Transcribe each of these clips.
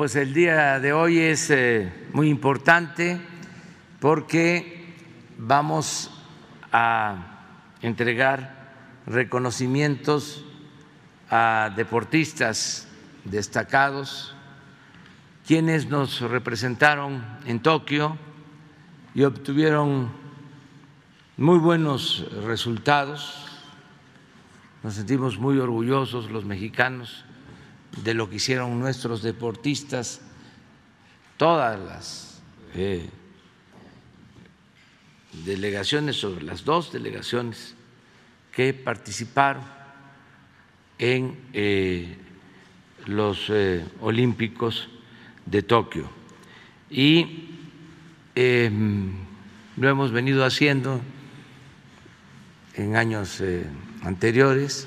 Pues el día de hoy es eh, muy importante porque vamos a entregar reconocimientos a deportistas destacados quienes nos representaron en Tokio y obtuvieron muy buenos resultados. Nos sentimos muy orgullosos los mexicanos de lo que hicieron nuestros deportistas, todas las eh, delegaciones, sobre las dos delegaciones que participaron en eh, los eh, Olímpicos de Tokio. Y em, lo hemos venido haciendo en años anteriores,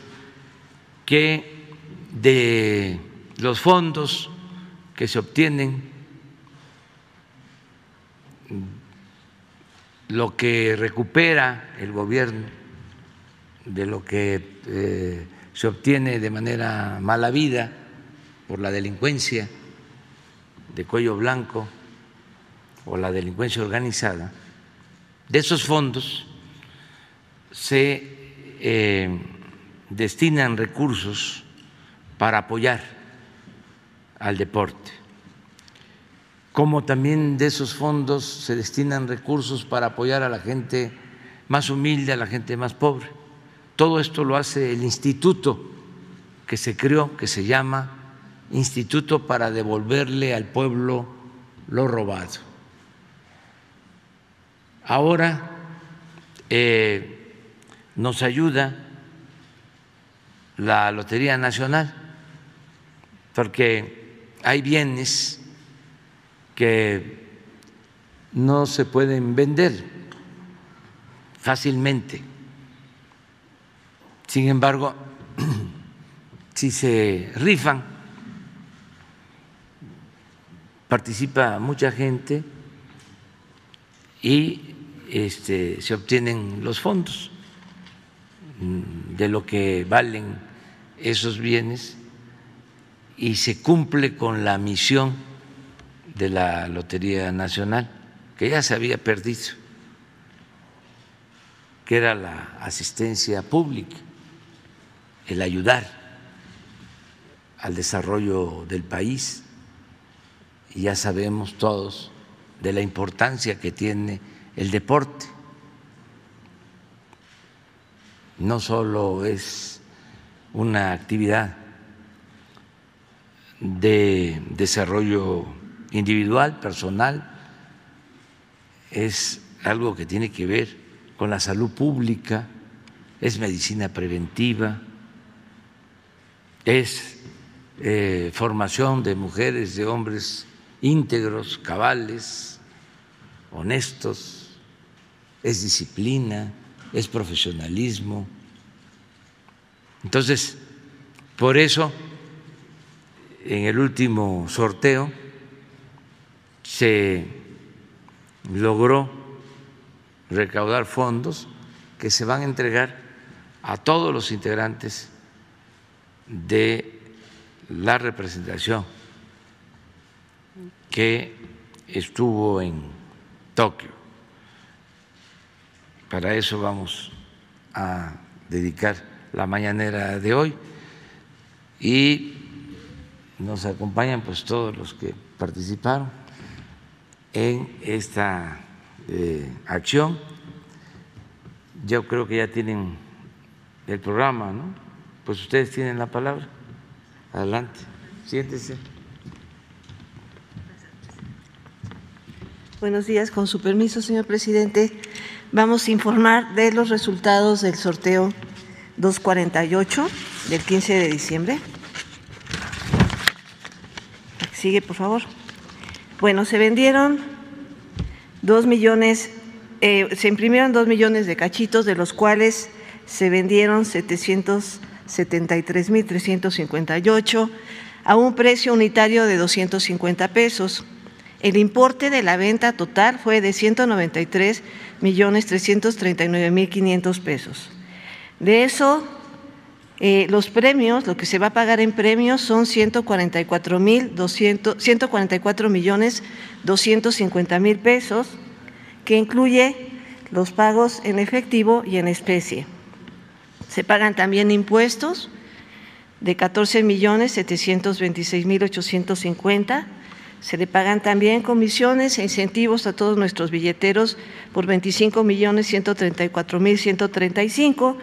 que de los fondos que se obtienen, lo que recupera el gobierno de lo que eh, se obtiene de manera mala vida por la delincuencia de cuello blanco o la delincuencia organizada, de esos fondos se eh, destinan recursos para apoyar al deporte, como también de esos fondos se destinan recursos para apoyar a la gente más humilde, a la gente más pobre. Todo esto lo hace el instituto que se creó, que se llama Instituto para devolverle al pueblo lo robado. Ahora eh, nos ayuda la Lotería Nacional, porque hay bienes que no se pueden vender fácilmente. Sin embargo, si se rifan, participa mucha gente y este, se obtienen los fondos de lo que valen esos bienes y se cumple con la misión de la Lotería Nacional, que ya se había perdido, que era la asistencia pública, el ayudar al desarrollo del país. Y ya sabemos todos de la importancia que tiene el deporte. No solo es una actividad de desarrollo individual, personal, es algo que tiene que ver con la salud pública, es medicina preventiva, es eh, formación de mujeres, de hombres íntegros, cabales, honestos, es disciplina, es profesionalismo. Entonces, por eso, en el último sorteo se logró recaudar fondos que se van a entregar a todos los integrantes de la representación que estuvo en Tokio. Para eso vamos a dedicar la mañanera de hoy y nos acompañan pues todos los que participaron en esta eh, acción. Yo creo que ya tienen el programa, ¿no? Pues ustedes tienen la palabra. Adelante, siéntese. Buenos días, con su permiso, señor presidente. Vamos a informar de los resultados del sorteo 248 del 15 de diciembre. Sigue, por favor. Bueno, se vendieron dos millones, eh, se imprimieron dos millones de cachitos, de los cuales se vendieron 773.358 a un precio unitario de 250 pesos. El importe de la venta total fue de 193 millones 339 mil 500 pesos. De eso, Eh, los premios, lo que se va a pagar en premios son 144 mil 144 millones 250 mil pesos, que incluye los pagos en efectivo y en especie. Se pagan también impuestos de 14 millones 726 mil 850. Se le pagan también comisiones e incentivos a todos nuestros billeteros por 25 millones 134 mil 135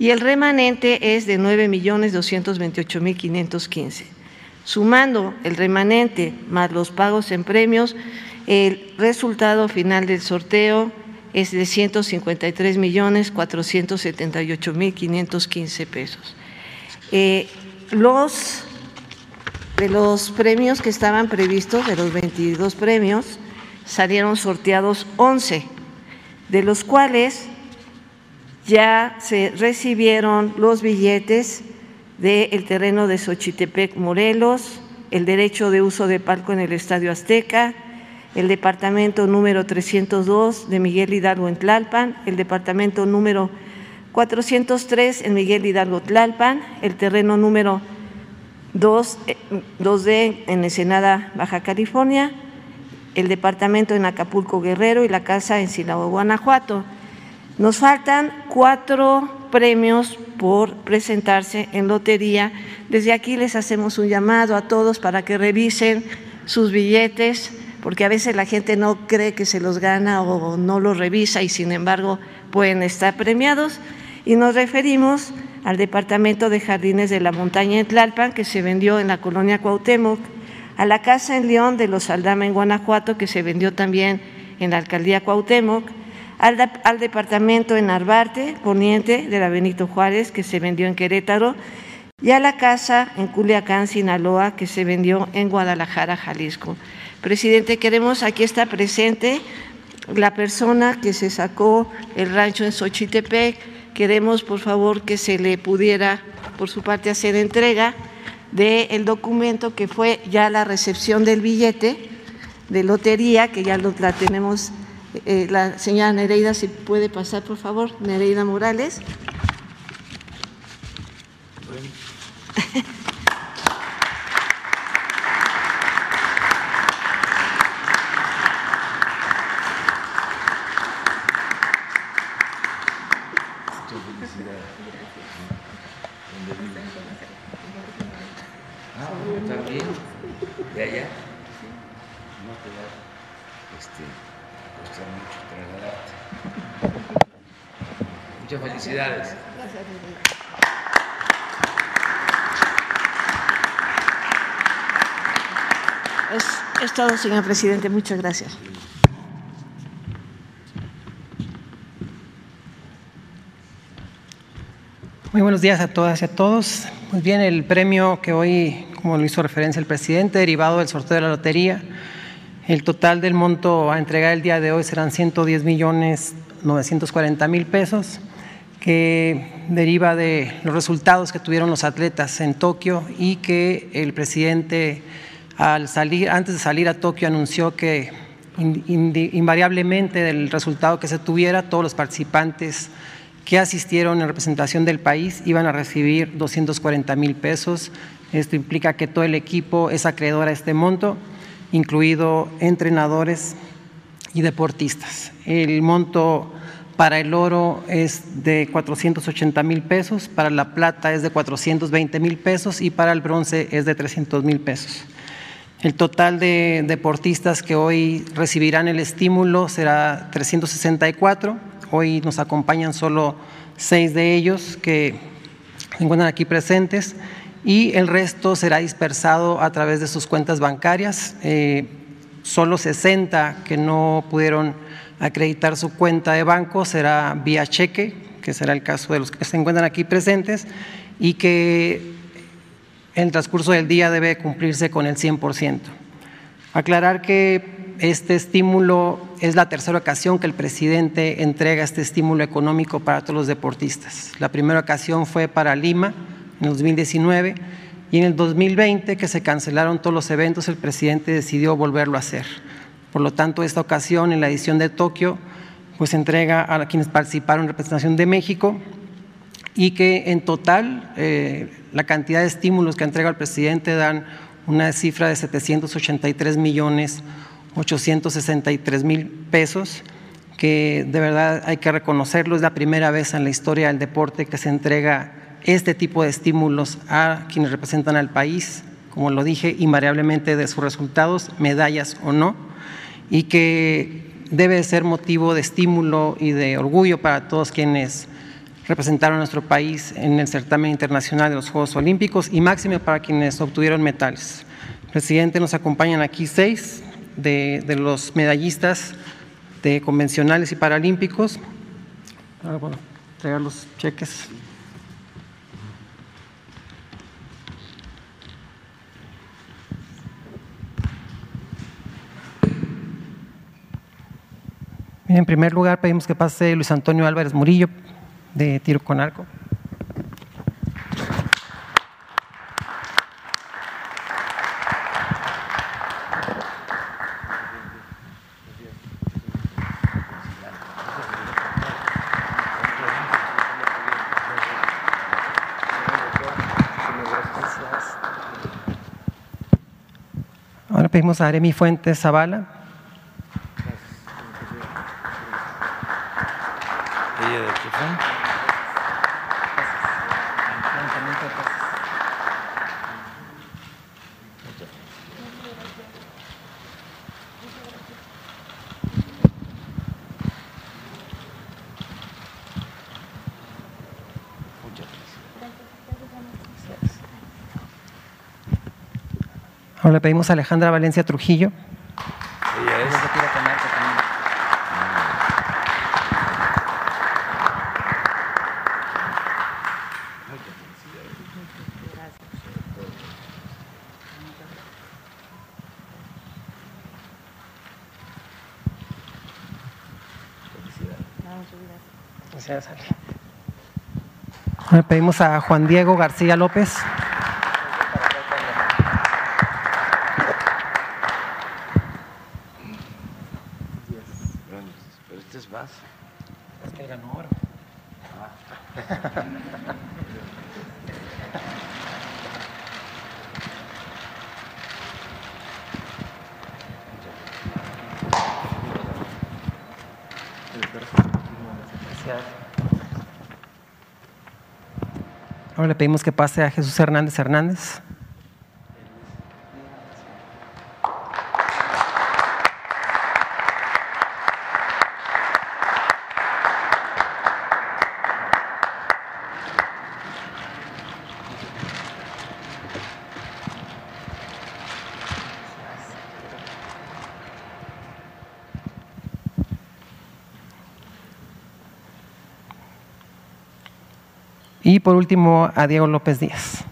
y el remanente es de 9 millones 228 mil 515. Sumando el remanente más los pagos en premios, el resultado final del sorteo es de 153 millones 478 mil 515 pesos. Eh, los de los premios que estaban previstos, de los 22 premios, salieron sorteados 11, de los cuales ya se recibieron los billetes del terreno de Xochitepec, Morelos, el derecho de uso de palco en el Estadio Azteca, el departamento número 302 de Miguel Hidalgo en Tlalpan, el departamento número 403 en Miguel Hidalgo Tlalpan, el terreno número 2, 2D eh, en Ensenada, Baja California, el departamento en Acapulco Guerrero y la casa en Silao, Guanajuato. Nos faltan cuatro premios por presentarse en lotería. Desde aquí les hacemos un llamado a todos para que revisen sus billetes porque a veces la gente no cree que se los gana o no los revisa y sin embargo pueden estar premiados. Y nos referimos al Departamento de Jardines de la Montaña en Tlalpan, que se vendió en la colonia Cuauhtémoc, a la Casa en León de los Aldama en Guanajuato, que se vendió también en la Alcaldía Cuauhtémoc, al, al Departamento en Arbarte, Poniente de la Benito Juárez, que se vendió en Querétaro, y a la Casa en Culiacán, Sinaloa, que se vendió en Guadalajara, Jalisco. Presidente, queremos, aquí está presente la persona que se sacó el rancho en Xochitepec. Queremos, por favor, que se le pudiera, por su parte, hacer entrega del documento que fue ya la recepción del billete de lotería, que ya la tenemos, eh, la señora Nereida, si puede pasar, por favor, Nereida Morales. Es, todo, señor presidente. Muchas gracias. Muy buenos días a todas y a todos. Muy bien, el premio que hoy, como lo hizo referencia el presidente, derivado del sorteo de la lotería, el total del monto a entregar el día de hoy serán 110 millones 940 mil pesos que deriva de los resultados que tuvieron los atletas en Tokio y que el presidente al salir, antes de salir a Tokio anunció que invariablemente del resultado que se tuviera, todos los participantes que asistieron en representación del país iban a recibir 240 mil pesos. Esto implica que todo el equipo es acreedor a este monto, incluido entrenadores y deportistas. El monto para el oro es de 480 mil pesos, para la plata es de 420 mil pesos y para el bronce es de 300 mil pesos. El total de deportistas que hoy recibirán el estímulo será 364. Hoy nos acompañan solo seis de ellos que se encuentran aquí presentes y el resto será dispersado a través de sus cuentas bancarias. Eh, solo 60 que no pudieron acreditar su cuenta de banco será vía cheque, que será el caso de los que se encuentran aquí presentes, y que en el transcurso del día debe cumplirse con el 100%. Aclarar que este estímulo es la tercera ocasión que el presidente entrega este estímulo económico para todos los deportistas. La primera ocasión fue para Lima en 2019 y en el 2020 que se cancelaron todos los eventos el presidente decidió volverlo a hacer. Por lo tanto, esta ocasión, en la edición de Tokio, pues entrega a quienes participaron en representación de México y que en total eh, la cantidad de estímulos que entrega el presidente dan una cifra de 783 millones 863 mil pesos, que de verdad hay que reconocerlo, es la primera vez en la historia del deporte que se entrega este tipo de estímulos a quienes representan al país, como lo dije, invariablemente de sus resultados, medallas o no, y que debe ser motivo de estímulo y de orgullo para todos quienes representaron a nuestro país en el certamen internacional de los Juegos Olímpicos y máximo para quienes obtuvieron metales. Presidente, nos acompañan aquí seis de, los medallistas de convencionales y paralímpicos. Ahora, entregar los cheques. En primer lugar, pedimos que pase Luis Antonio Álvarez Murillo, de tiro con arco. Ahora pedimos a Aremi Fuentes Zavala. Ella de qué fue? Le pedimos a Alejandra Valencia Trujillo. Le pedimos a Juan Diego García López. Pero este es más. Es que ganó oro. Ahora le pedimos que pase a Jesús Hernández Hernández. Y por último a Diego López Díaz.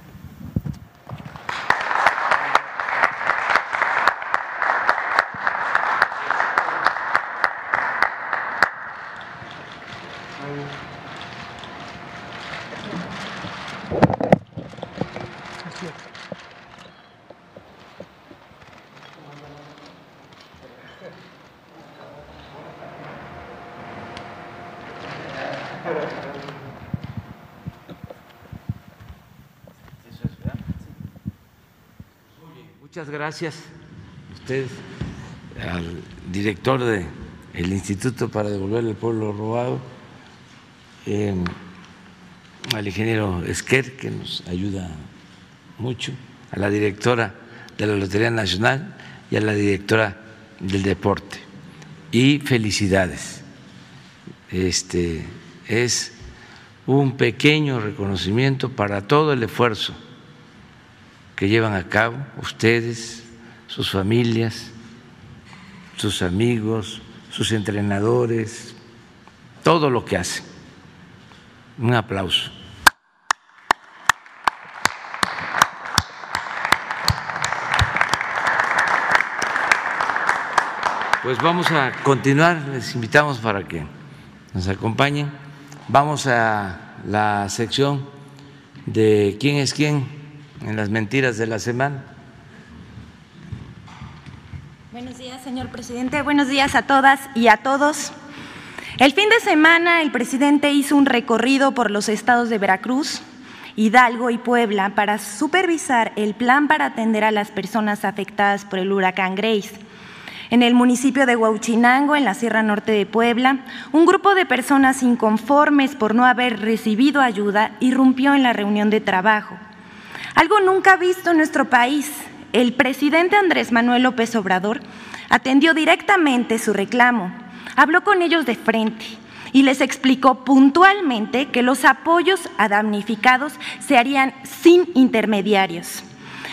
Muchas gracias a ustedes, al director del Instituto para Devolver al Pueblo Robado, eh, al ingeniero Esquer, que nos ayuda mucho, a la directora de la Lotería Nacional y a la directora del deporte. Y felicidades. Este es un pequeño reconocimiento para todo el esfuerzo que llevan a cabo ustedes, sus familias, sus amigos, sus entrenadores, todo lo que hacen. Un aplauso. Pues vamos a continuar, les invitamos para que nos acompañen. Vamos a la sección de quién es quién en las mentiras de la semana. Buenos días, señor presidente. Buenos días a todas y a todos. El fin de semana el presidente hizo un recorrido por los estados de Veracruz, Hidalgo y Puebla para supervisar el plan para atender a las personas afectadas por el huracán Grace. En el municipio de Huauchinango, en la Sierra Norte de Puebla, un grupo de personas inconformes por no haber recibido ayuda irrumpió en la reunión de trabajo. Algo nunca visto en nuestro país. El presidente Andrés Manuel López Obrador atendió directamente su reclamo, habló con ellos de frente y les explicó puntualmente que los apoyos a damnificados se harían sin intermediarios.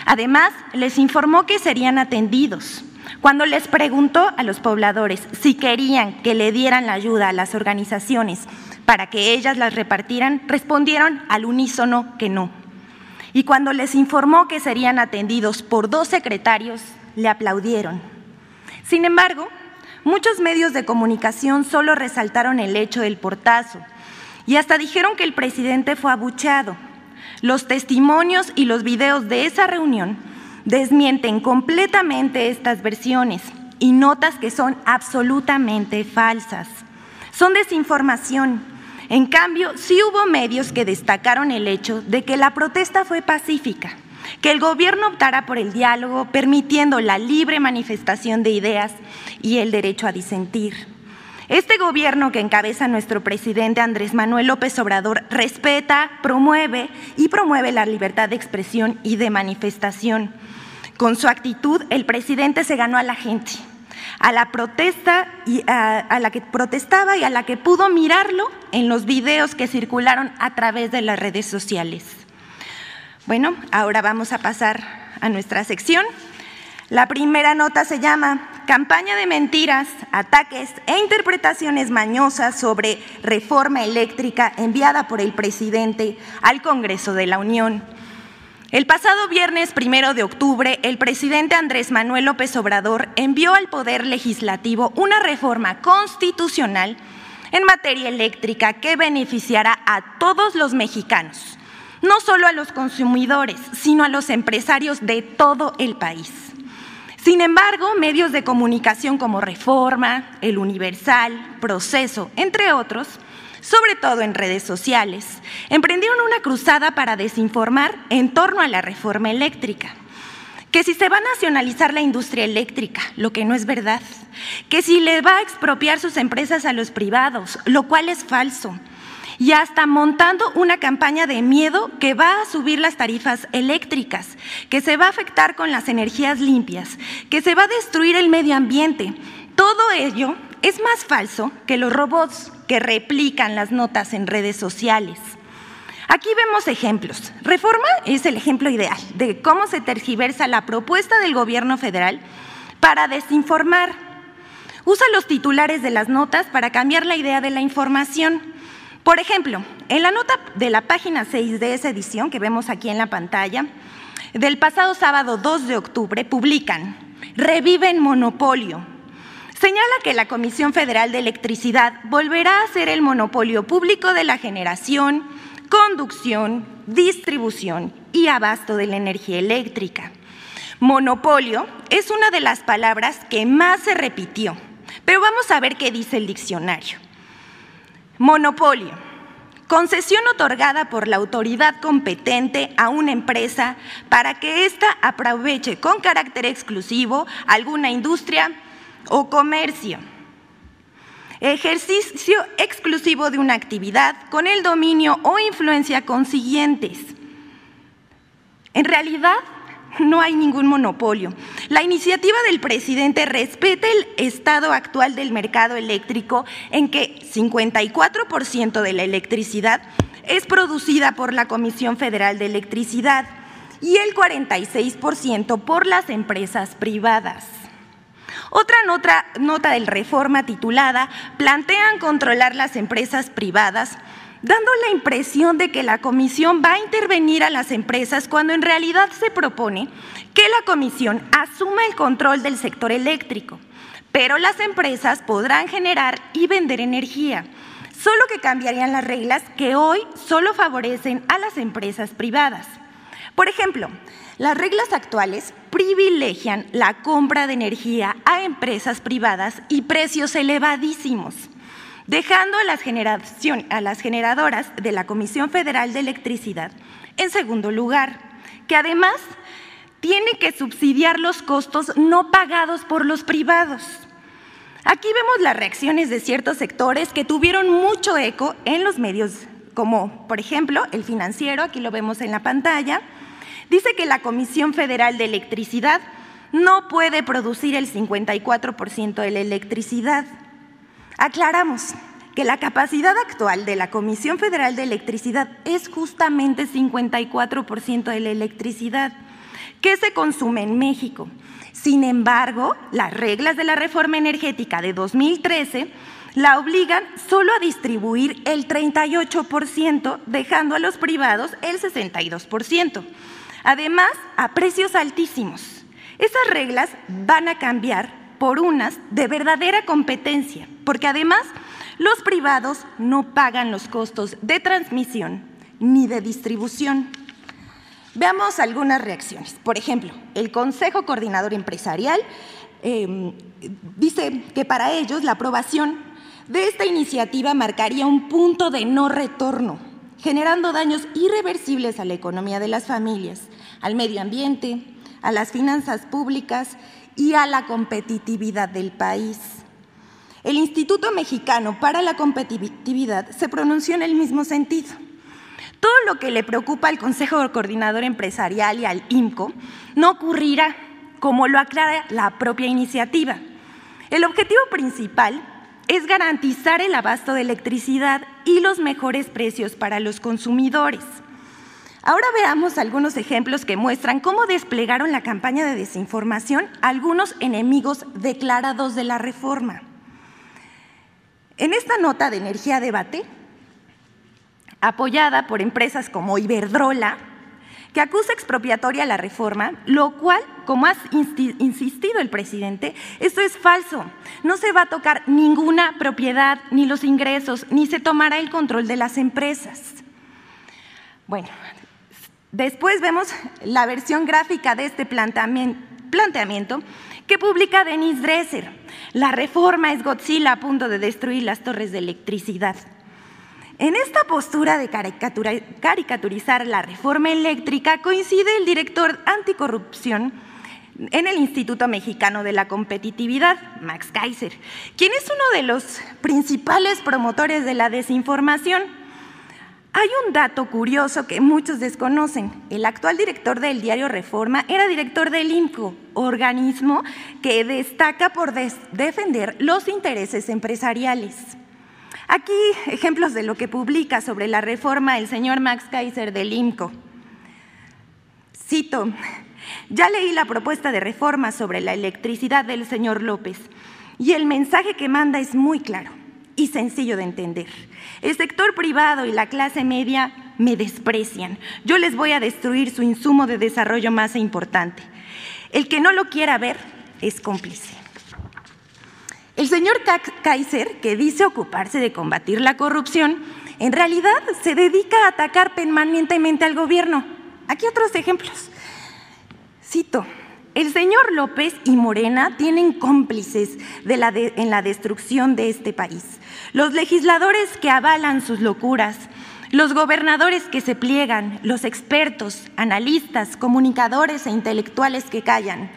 Además, les informó que serían atendidos. Cuando les preguntó a los pobladores si querían que le dieran la ayuda a las organizaciones para que ellas las repartieran, respondieron al unísono que no. Y cuando les informó que serían atendidos por dos secretarios, le aplaudieron. Sin embargo, Muchos medios de comunicación solo resaltaron el hecho del portazo y hasta dijeron que el presidente fue abucheado. Los testimonios y los videos de esa reunión desmienten completamente estas versiones y notas que son absolutamente falsas. Son desinformación. En cambio, sí hubo medios que destacaron el hecho de que la protesta fue pacífica que el gobierno optara por el diálogo, permitiendo la libre manifestación de ideas y el derecho a disentir. Este gobierno que encabeza nuestro presidente Andrés Manuel López Obrador respeta, promueve y promueve la libertad de expresión y de manifestación. Con su actitud, el presidente se ganó a la gente, a la protesta y a, la que protestaba y a la que pudo mirarlo en los videos que circularon a través de las redes sociales. Bueno, ahora vamos a pasar a nuestra sección. La primera nota se llama Campaña de mentiras, ataques e interpretaciones mañosas sobre reforma eléctrica enviada por el presidente al Congreso de la Unión. El pasado viernes primero de octubre, el presidente Andrés Manuel López Obrador envió al Poder Legislativo una reforma constitucional en materia eléctrica que beneficiará a todos los mexicanos no solo a los consumidores, sino a los empresarios de todo el país. Sin embargo, medios de comunicación como Reforma, El Universal, Proceso, entre otros, sobre todo en redes sociales, emprendieron una cruzada para desinformar en torno a la reforma eléctrica. Que si se va a nacionalizar la industria eléctrica, lo que no es verdad. Que si le va a expropiar sus empresas a los privados, lo cual es falso y hasta montando una campaña de miedo que va a subir las tarifas eléctricas, que se va a afectar con las energías limpias, que se va a destruir el medio ambiente. Todo ello es más falso que los robots que replican las notas en redes sociales. Aquí vemos ejemplos. Reforma es el ejemplo ideal de cómo se tergiversa la propuesta del gobierno federal para desinformar. Usa los titulares de las notas para cambiar la idea de la información por ejemplo, en la nota de la página 6 de esa edición que vemos aquí en la pantalla, del pasado sábado 2 de octubre, publican, reviven monopolio. Señala que la Comisión Federal de Electricidad volverá a ser el monopolio público de la generación, conducción, distribución y abasto de la energía eléctrica. Monopolio es una de las palabras que más se repitió, pero vamos a ver qué dice el diccionario. Monopolio. Concesión otorgada por la autoridad competente a una empresa para que ésta aproveche con carácter exclusivo alguna industria o comercio. Ejercicio exclusivo de una actividad con el dominio o influencia consiguientes. En realidad, no hay ningún monopolio. La iniciativa del presidente respeta el estado actual del mercado eléctrico en que 54% de la electricidad es producida por la Comisión Federal de Electricidad y el 46% por las empresas privadas. Otra nota, nota del reforma titulada Plantean controlar las empresas privadas dando la impresión de que la comisión va a intervenir a las empresas cuando en realidad se propone que la comisión asuma el control del sector eléctrico, pero las empresas podrán generar y vender energía, solo que cambiarían las reglas que hoy solo favorecen a las empresas privadas. Por ejemplo, las reglas actuales privilegian la compra de energía a empresas privadas y precios elevadísimos dejando a las, a las generadoras de la Comisión Federal de Electricidad en segundo lugar, que además tiene que subsidiar los costos no pagados por los privados. Aquí vemos las reacciones de ciertos sectores que tuvieron mucho eco en los medios, como por ejemplo el financiero, aquí lo vemos en la pantalla, dice que la Comisión Federal de Electricidad no puede producir el 54% de la electricidad. Aclaramos que la capacidad actual de la Comisión Federal de Electricidad es justamente 54% de la electricidad que se consume en México. Sin embargo, las reglas de la reforma energética de 2013 la obligan solo a distribuir el 38%, dejando a los privados el 62%. Además, a precios altísimos. Esas reglas van a cambiar por unas de verdadera competencia, porque además los privados no pagan los costos de transmisión ni de distribución. Veamos algunas reacciones. Por ejemplo, el Consejo Coordinador Empresarial em, dice que para ellos la aprobación de esta iniciativa marcaría un punto de no retorno, generando daños irreversibles a la economía de las familias, al medio ambiente, a las finanzas públicas y a la competitividad del país. El Instituto Mexicano para la Competitividad se pronunció en el mismo sentido. Todo lo que le preocupa al Consejo Coordinador Empresarial y al IMCO no ocurrirá, como lo aclara la propia iniciativa. El objetivo principal es garantizar el abasto de electricidad y los mejores precios para los consumidores. Ahora veamos algunos ejemplos que muestran cómo desplegaron la campaña de desinformación algunos enemigos declarados de la reforma. En esta nota de energía debate, apoyada por empresas como Iberdrola, que acusa expropiatoria la reforma, lo cual, como ha insistido el presidente, esto es falso. No se va a tocar ninguna propiedad, ni los ingresos, ni se tomará el control de las empresas. Bueno, después vemos la versión gráfica de este planteamiento que publica Denise Dresser. La reforma es Godzilla a punto de destruir las torres de electricidad. En esta postura de caricaturizar la reforma eléctrica coincide el director anticorrupción en el Instituto Mexicano de la Competitividad, Max Kaiser, quien es uno de los principales promotores de la desinformación. Hay un dato curioso que muchos desconocen. El actual director del diario Reforma era director del INCO, organismo que destaca por defender los intereses empresariales. Aquí ejemplos de lo que publica sobre la reforma el señor Max Kaiser del IMCO. Cito, ya leí la propuesta de reforma sobre la electricidad del señor López y el mensaje que manda es muy claro y sencillo de entender. El sector privado y la clase media me desprecian. Yo les voy a destruir su insumo de desarrollo más importante. El que no lo quiera ver es cómplice. El señor Kaiser, que dice ocuparse de combatir la corrupción, en realidad se dedica a atacar permanentemente al gobierno. Aquí otros ejemplos. Cito, el señor López y Morena tienen cómplices en la destrucción de este país. Los legisladores que avalan sus locuras, los gobernadores que se pliegan, los expertos, analistas, comunicadores e intelectuales que callan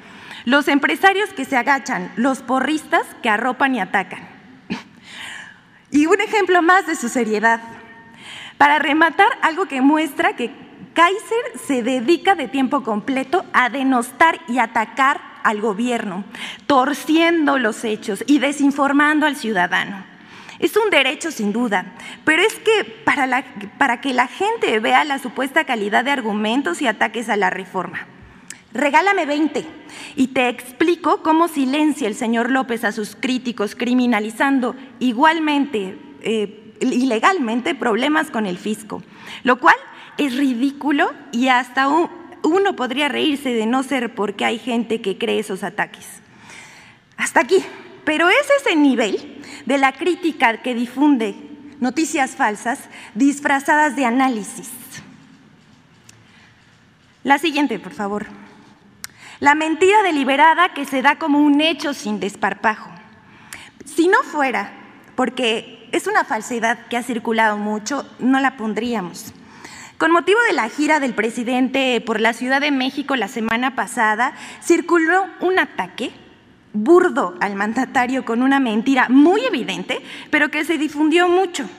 los empresarios que se agachan, los porristas que arropan y atacan. Y un ejemplo más de su seriedad. Para rematar, algo que muestra que Kaiser se dedica de tiempo completo a denostar y atacar al gobierno, torciendo los hechos y desinformando al ciudadano. Es un derecho sin duda, pero es que para, para que la gente vea la supuesta calidad de argumentos y ataques a la reforma. Regálame 20 y te explico cómo silencia el señor López a sus críticos criminalizando igualmente, eh, ilegalmente, problemas con el fisco, lo cual es ridículo y hasta uno podría reírse de no ser porque hay gente que cree esos ataques. Hasta aquí. Pero es ese nivel de la crítica que difunde noticias falsas disfrazadas de análisis. La siguiente, por favor. La mentira deliberada que se da como un hecho sin desparpajo. Si no fuera porque es una falsedad que ha circulado mucho, no la pondríamos. Con motivo de la gira del presidente por la Ciudad de México la semana pasada, circuló un ataque burdo al mandatario con una mentira muy evidente, pero que se difundió mucho.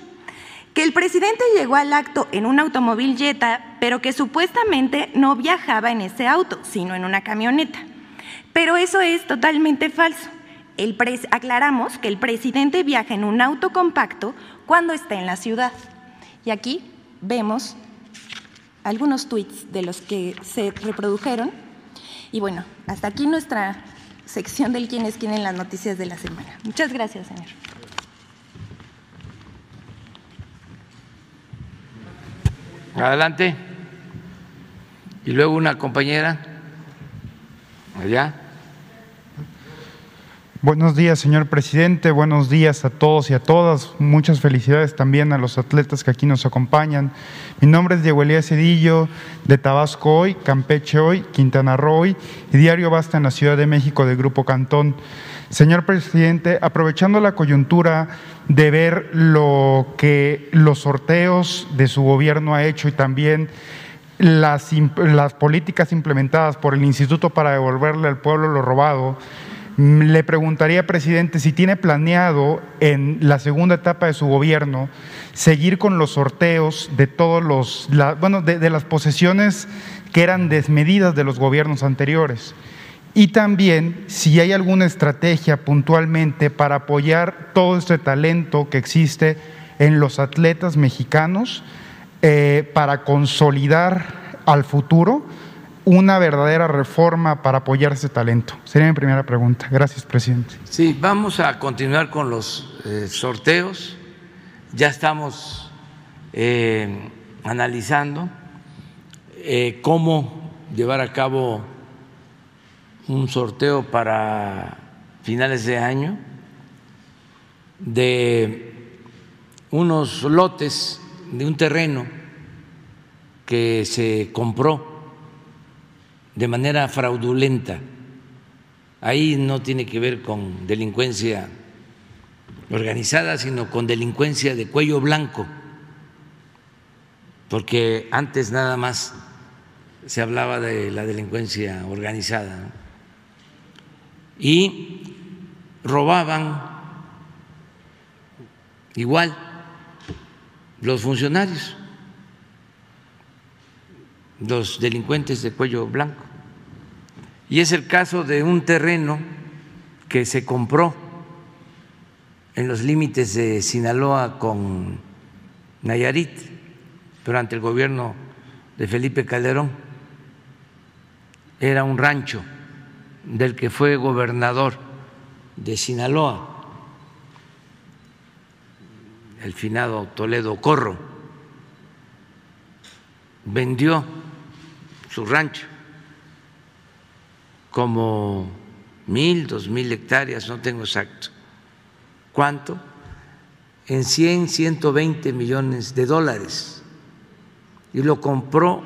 Que el presidente llegó al acto en un automóvil Jetta, pero que supuestamente no viajaba en ese auto, sino en una camioneta. Pero eso es totalmente falso. El aclaramos que el presidente viaja en un auto compacto cuando está en la ciudad. Y aquí vemos algunos tweets de los que se reprodujeron. Y bueno, hasta aquí nuestra sección del quién es quién en las noticias de la semana. Muchas gracias, señor. Adelante. Y luego una compañera. Allá. Buenos días, señor presidente. Buenos días a todos y a todas. Muchas felicidades también a los atletas que aquí nos acompañan. Mi nombre es Diego Elías Cedillo, de Tabasco Hoy, Campeche Hoy, Quintana Roo Hoy y Diario Basta en la Ciudad de México del Grupo Cantón. Señor presidente, aprovechando la coyuntura de ver lo que los sorteos de su gobierno ha hecho y también las, las políticas implementadas por el Instituto para devolverle al pueblo lo robado, le preguntaría, presidente, si tiene planeado en la segunda etapa de su gobierno seguir con los sorteos de todos los, bueno, de, las posesiones que eran desmedidas de los gobiernos anteriores. Y también si hay alguna estrategia puntualmente para apoyar todo este talento que existe en los atletas mexicanos eh, para consolidar al futuro una verdadera reforma para apoyar ese talento? Sería mi primera pregunta. Gracias, presidente. Sí, vamos a continuar con los eh, sorteos. Ya estamos eh, analizando eh, cómo llevar a cabo un sorteo para finales de año de unos lotes de un terreno que se compró de manera fraudulenta. Ahí no tiene que ver con delincuencia organizada, sino con delincuencia de cuello blanco, porque antes nada más se hablaba de la delincuencia organizada y robaban igual los funcionarios los delincuentes de cuello blanco. Y es el caso de un terreno que se compró en los límites de Sinaloa con Nayarit durante el gobierno de Felipe Calderón. Era un rancho del que fue gobernador de Sinaloa, el finado Toledo Corro. Vendió su rancho, como mil, dos mil hectáreas, no tengo exacto. ¿Cuánto? En 100, 120 millones de dólares. Y lo compró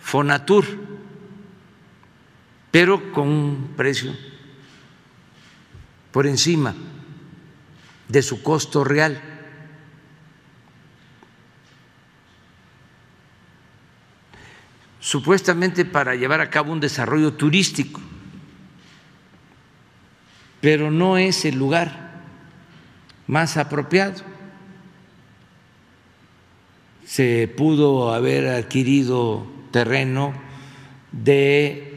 Fonatur, pero con un precio por encima de su costo real. supuestamente para llevar a cabo un desarrollo turístico, pero no es el lugar más apropiado. Se pudo haber adquirido terreno de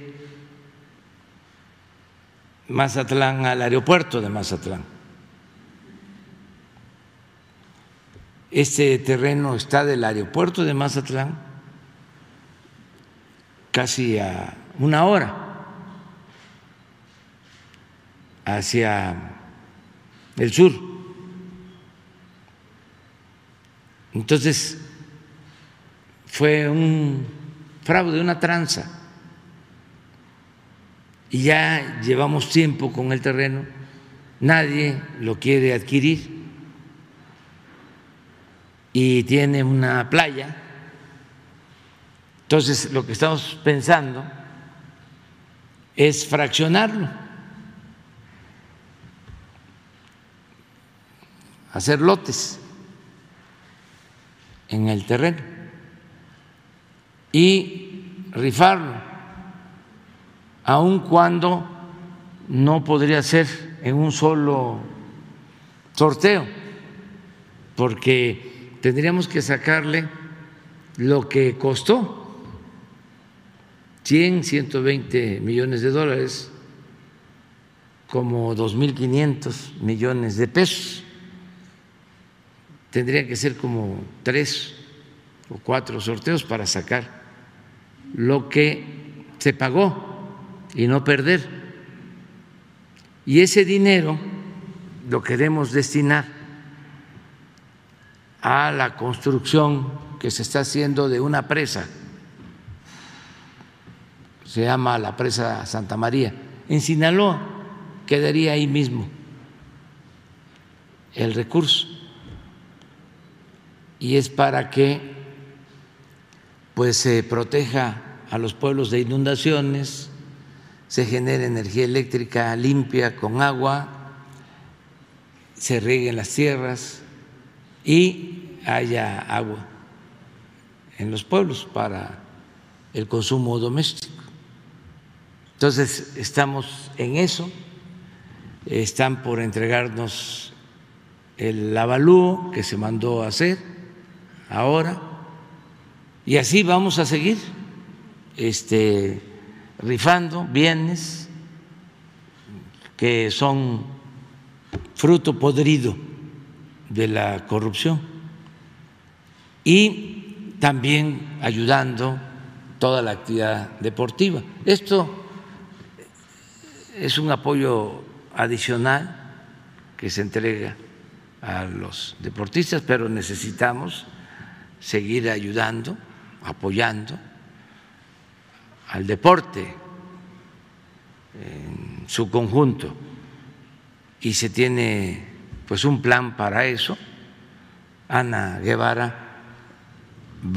Mazatlán al aeropuerto de Mazatlán. Este terreno está del aeropuerto de Mazatlán casi a una hora hacia el sur. Entonces, fue un fraude, una tranza. Y ya llevamos tiempo con el terreno, nadie lo quiere adquirir. Y tiene una playa. Entonces, lo que estamos pensando es fraccionarlo. hacer lotes en el terreno y rifarlo, aun cuando no podría ser en un solo sorteo, porque tendríamos que sacarle lo que costó, 100, 120 millones de dólares, como 2.500 millones de pesos. Tendría que ser como tres o cuatro sorteos para sacar lo que se pagó y no perder. Y ese dinero lo queremos destinar a la construcción que se está haciendo de una presa, se llama la presa Santa María, en Sinaloa, quedaría ahí mismo el recurso. Y es para que pues se proteja a los pueblos de inundaciones, se genere energía eléctrica limpia con agua, se rieguen las tierras y haya agua en los pueblos para el consumo doméstico. Entonces, estamos en eso, están por entregarnos el avalúo que se mandó a hacer ahora y así vamos a seguir este rifando bienes que son fruto podrido de la corrupción y también ayudando toda la actividad deportiva. Esto es un apoyo adicional que se entrega a los deportistas, pero necesitamos seguir ayudando, apoyando al deporte en su conjunto y se tiene pues un plan para eso. Ana Guevara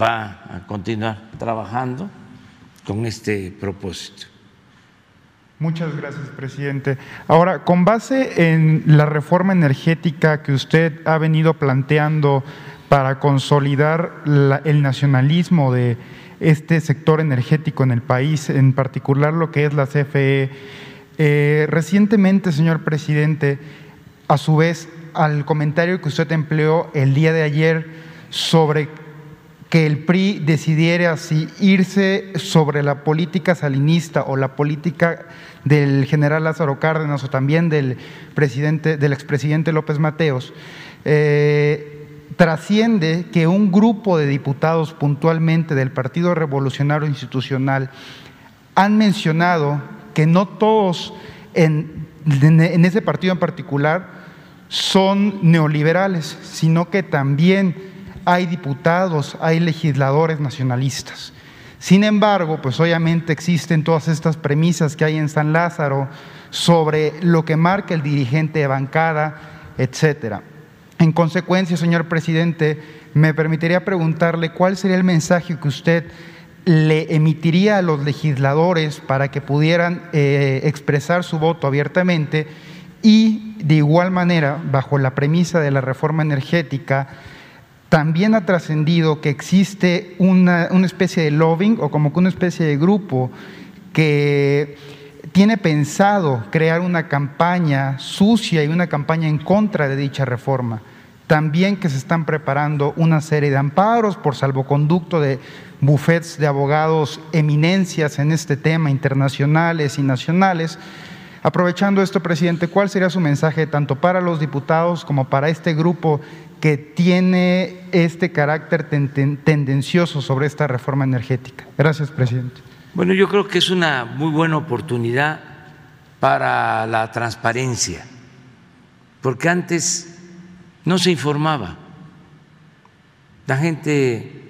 va a continuar trabajando con este propósito. Muchas gracias, presidente. Ahora, con base en la reforma energética que usted ha venido planteando para consolidar el nacionalismo de este sector energético en el país, en particular lo que es la CFE. Eh, recientemente, señor presidente, a su vez, al comentario que usted empleó el día de ayer sobre que el PRI decidiera si irse sobre la política salinista o la política del general Lázaro Cárdenas o también del presidente, del expresidente López Mateos, eh, trasciende que un grupo de diputados puntualmente del Partido Revolucionario Institucional han mencionado que no todos en, ese partido en particular son neoliberales, sino que también hay diputados, hay legisladores nacionalistas. Sin embargo, pues obviamente existen todas estas premisas que hay en San Lázaro sobre lo que marca el dirigente de bancada, etcétera. En consecuencia, señor presidente, me permitiría preguntarle cuál sería el mensaje que usted le emitiría a los legisladores para que pudieran eh, expresar su voto abiertamente y de igual manera, bajo la premisa de la reforma energética, también ha trascendido que existe una, una, especie de lobbying o como que una especie de grupo que tiene pensado crear una campaña sucia y una campaña en contra de dicha reforma. También que se están preparando una serie de amparos por salvoconducto de bufetes de abogados eminencias en este tema, internacionales y nacionales. Aprovechando esto, presidente, ¿cuál sería su mensaje tanto para los diputados como para este grupo que tiene este carácter tendencioso sobre esta reforma energética? Gracias, presidente. Bueno, yo creo que es una muy buena oportunidad para la transparencia, porque antes no se informaba, la gente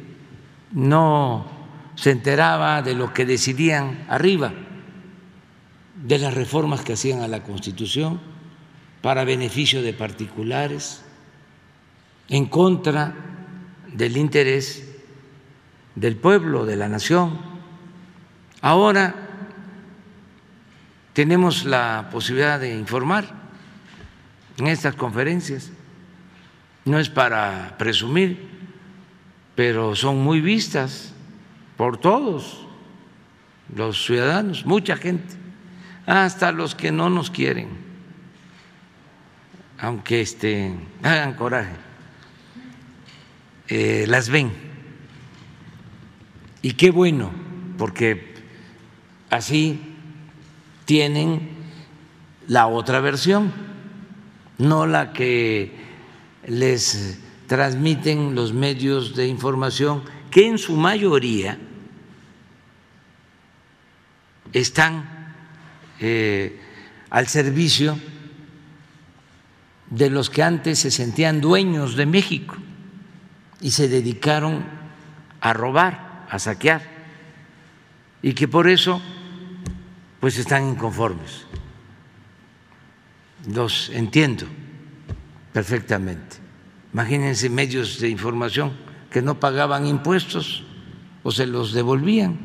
no se enteraba de lo que decidían arriba, de las reformas que hacían a la Constitución para beneficio de particulares, en contra del interés del pueblo, de la nación. Ahora tenemos la posibilidad de informar en estas conferencias no es para presumir, pero son muy vistas por todos los ciudadanos, mucha gente, hasta los que no nos quieren, aunque este, hagan coraje, eh, las ven. Y qué bueno, porque así tienen la otra versión, no la que les transmiten los medios de información, que en su mayoría están eh, al servicio de los que antes se sentían dueños de México y se dedicaron a robar, a saquear, y que por eso pues están inconformes. Los entiendo perfectamente. Imagínense medios de información que no pagaban impuestos o se los devolvían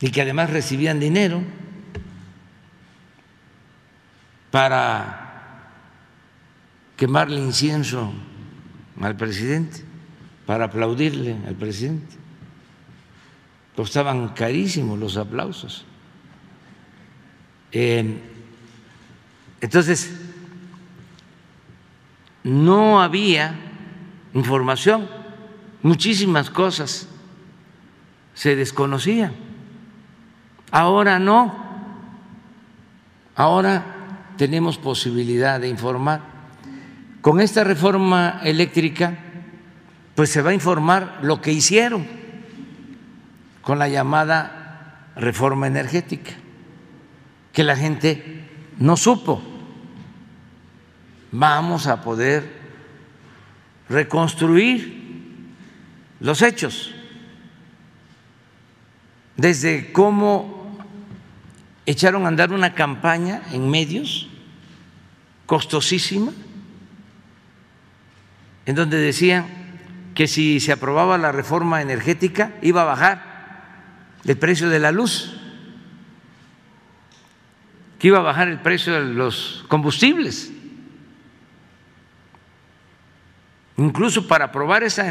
y que además recibían dinero para quemarle incienso al presidente, para aplaudirle al presidente. Costaban carísimos los aplausos. Eh, entonces, no había información, muchísimas cosas se desconocían. Ahora no, ahora tenemos posibilidad de informar. Con esta reforma eléctrica, pues se va a informar lo que hicieron con la llamada reforma energética, que la gente no supo. Vamos a poder reconstruir los hechos, desde cómo echaron a andar una campaña en medios costosísima, en donde decían que si se aprobaba la reforma energética iba a bajar el precio de la luz, que iba a bajar el precio de los combustibles. Incluso para aprobar esa,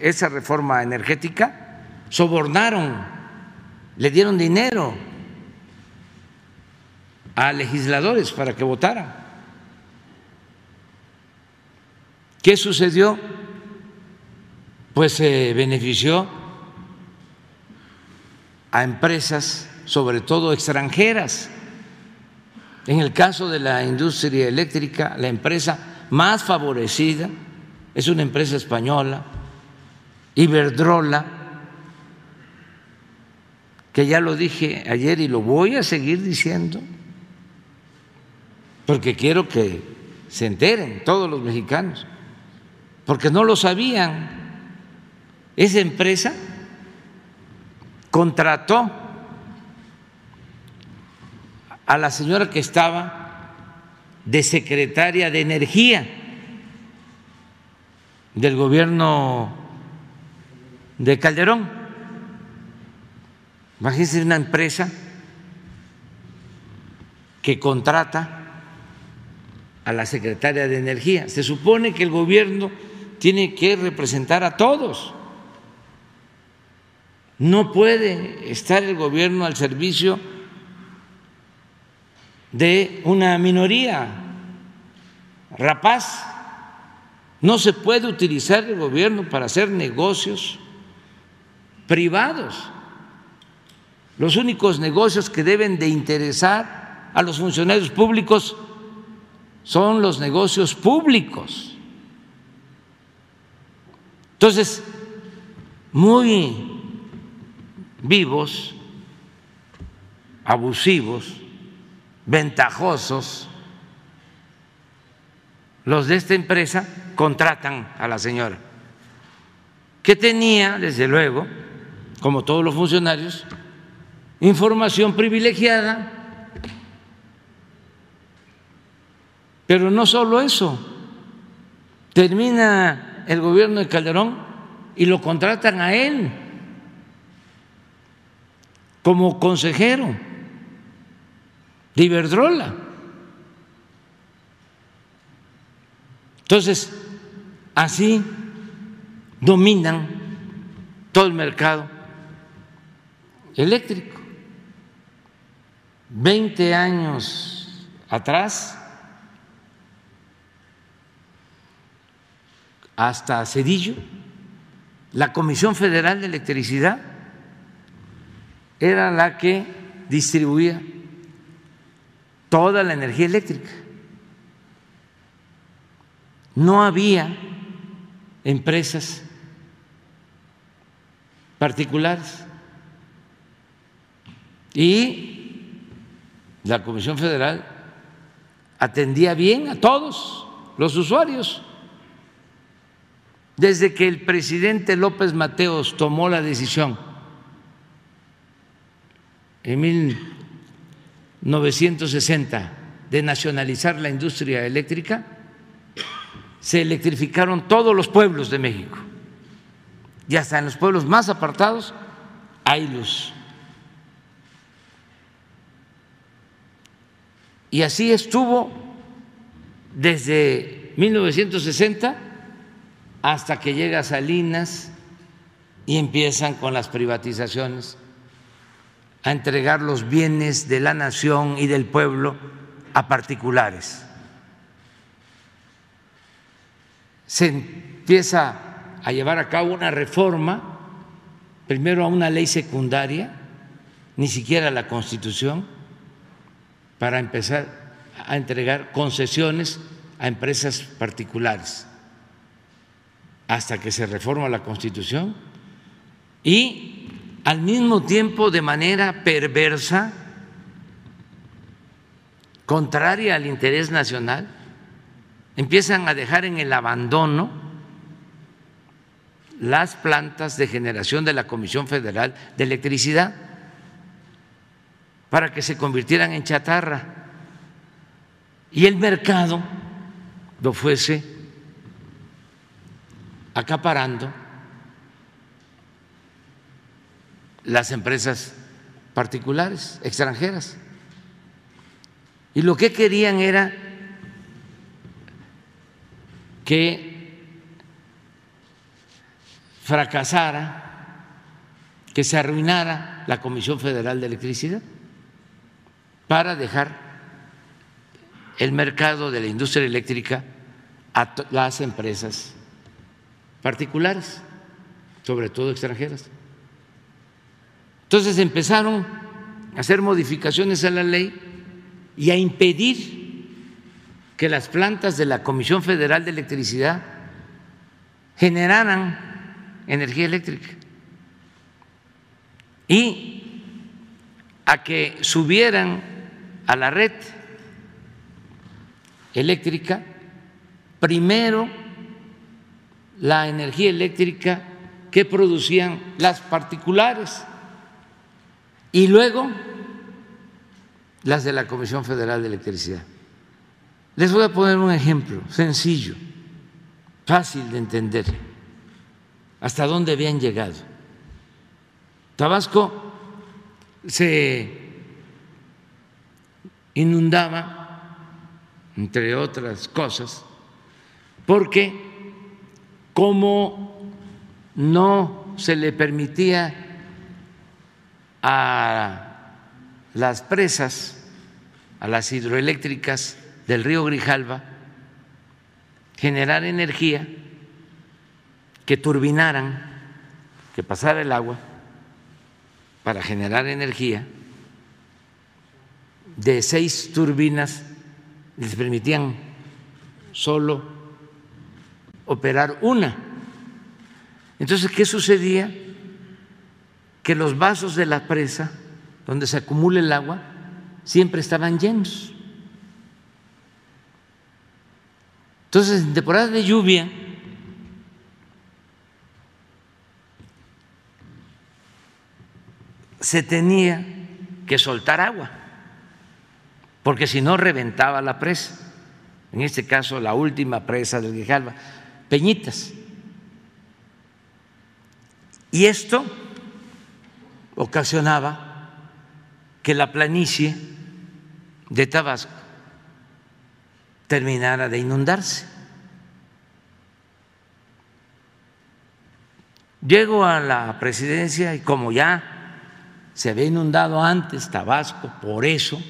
esa reforma energética, sobornaron, le dieron dinero a legisladores para que votaran. ¿Qué sucedió? Pues se benefició a empresas, sobre todo extranjeras. En el caso de la industria eléctrica, la empresa más favorecida es una empresa española, Iberdrola, que ya lo dije ayer y lo voy a seguir diciendo, porque quiero que se enteren todos los mexicanos, porque no lo sabían. Esa empresa contrató a la señora que estaba de secretaria de Energía del gobierno de Calderón. Imagínense una empresa que contrata a la secretaria de Energía. Se supone que el gobierno tiene que representar a todos no puede estar el gobierno al servicio de una minoría rapaz. No se puede utilizar el gobierno para hacer negocios privados. Los únicos negocios que deben de interesar a los funcionarios públicos son los negocios públicos. Entonces, muy vivos, abusivos, ventajosos, los de esta empresa contratan a la señora, que tenía, desde luego, como todos los funcionarios, información privilegiada, pero no solo eso, termina el gobierno de Calderón y lo contratan a él como consejero de Iberdrola. Entonces, así dominan todo el mercado eléctrico. Veinte años atrás, hasta Cedillo, la Comisión Federal de Electricidad era la que distribuía toda la energía eléctrica. No había empresas particulares. Y la Comisión Federal atendía bien a todos los usuarios. Desde que el presidente López Mateos tomó la decisión en 1960 de nacionalizar la industria eléctrica, se electrificaron todos los pueblos de México. Y hasta en los pueblos más apartados hay luz. Y así estuvo desde 1960 hasta que llega Salinas y empiezan con las privatizaciones a entregar los bienes de la nación y del pueblo a particulares. se empieza a llevar a cabo una reforma, primero a una ley secundaria, ni siquiera a la Constitución, para empezar a entregar concesiones a empresas particulares, hasta que se reforma la Constitución y al mismo tiempo de manera perversa, contraria al interés nacional, empiezan a dejar en el abandono las plantas de generación de la Comisión Federal de Electricidad para que se convirtieran en chatarra. Y el mercado lo fuese acaparando las empresas particulares, extranjeras. Y lo que querían era que fracasara, que se arruinara la Comisión Federal de Electricidad para dejar el mercado de la industria eléctrica a las empresas particulares, sobre todo extranjeras. Entonces empezaron a hacer modificaciones a la ley y a impedir que las plantas de la Comisión Federal de Electricidad generaran energía eléctrica y a que subieran a la red eléctrica primero la energía eléctrica que producían las particulares y luego las de la Comisión Federal de Electricidad. Les voy a poner un ejemplo sencillo, fácil de entender, hasta dónde habían llegado. Tabasco se inundaba, entre otras cosas, porque como no se le permitía a las presas, a las hidroeléctricas, del río Grijalva generar energía que turbinaran, que pasara el agua para generar energía de seis turbinas les permitían solo operar una. Entonces, ¿qué sucedía? Que los vasos de la presa, donde se acumula el agua, siempre estaban llenos. Entonces, en temporada de lluvia, se tenía que soltar agua, porque si no reventaba la presa. En este caso, la última presa del Grijalva, Peñitas. Y esto ocasionaba que la planicie de Tabasco terminara de inundarse. Llego a la presidencia y como ya se había inundado antes Tabasco, por eso,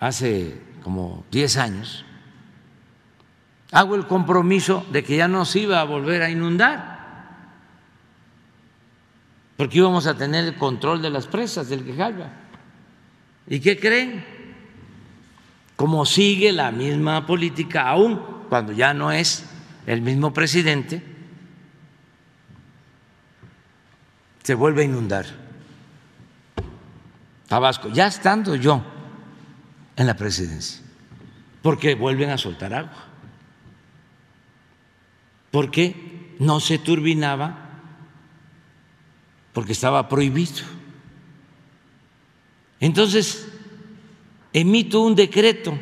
hace como 10 años, hago el compromiso de que ya no se iba a volver a inundar porque íbamos a tener el control de las presas del Quejalba. ¿Y qué creen? Como sigue la misma política, aún cuando ya no es el mismo presidente, se vuelve a inundar Tabasco, ya estando yo en la presidencia, porque vuelven a soltar agua porque no se turbinaba, porque estaba prohibido. Entonces, emito un decreto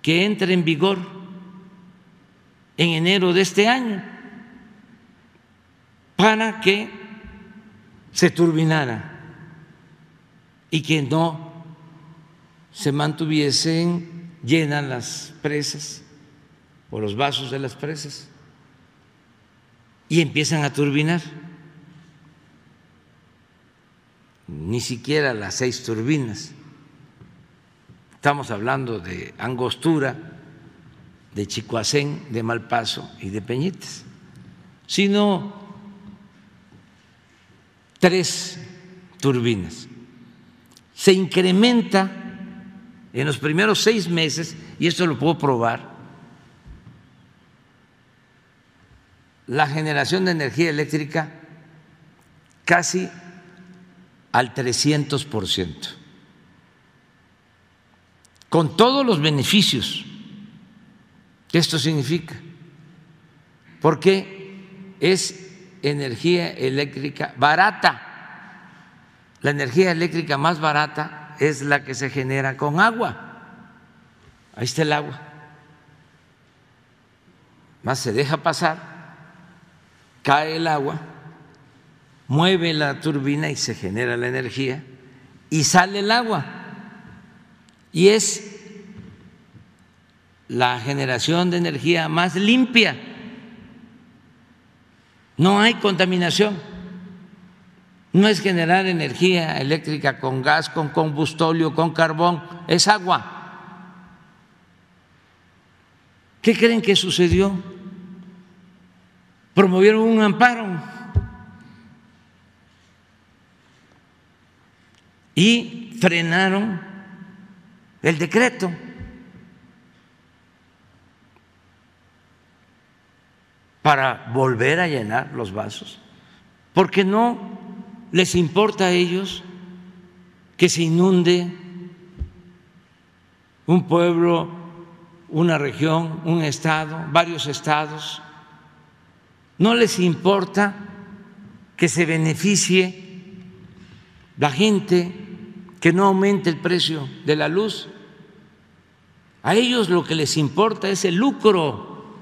que entre en vigor en enero de este año para que se turbinara y que no se mantuviesen llenas las presas o los vasos de las presas y empiezan a turbinar. Ni siquiera las seis turbinas. Estamos hablando de Angostura, de Chicoacén, de Malpaso y de Peñites, sino tres turbinas. Se incrementa en los primeros seis meses, y esto lo puedo probar, la generación de energía eléctrica casi al 300 por ciento, con todos los beneficios que esto significa, porque es energía eléctrica barata. La energía eléctrica más barata es la que se genera con agua. Ahí está el agua. Más se deja pasar cae el agua, mueve la turbina y se genera la energía y sale el agua. Y es la generación de energía más limpia. No hay contaminación. No es generar energía eléctrica con gas, con combustóleo, con carbón, es agua. ¿Qué creen que sucedió? Promovieron un amparo. Y frenaron el decreto. para volver a llenar los vasos, porque no les importa a ellos que se inunde un pueblo, una región, un estado, varios estados no les importa que se beneficie la gente, que no aumente el precio de la luz. A ellos lo que les importa es el lucro.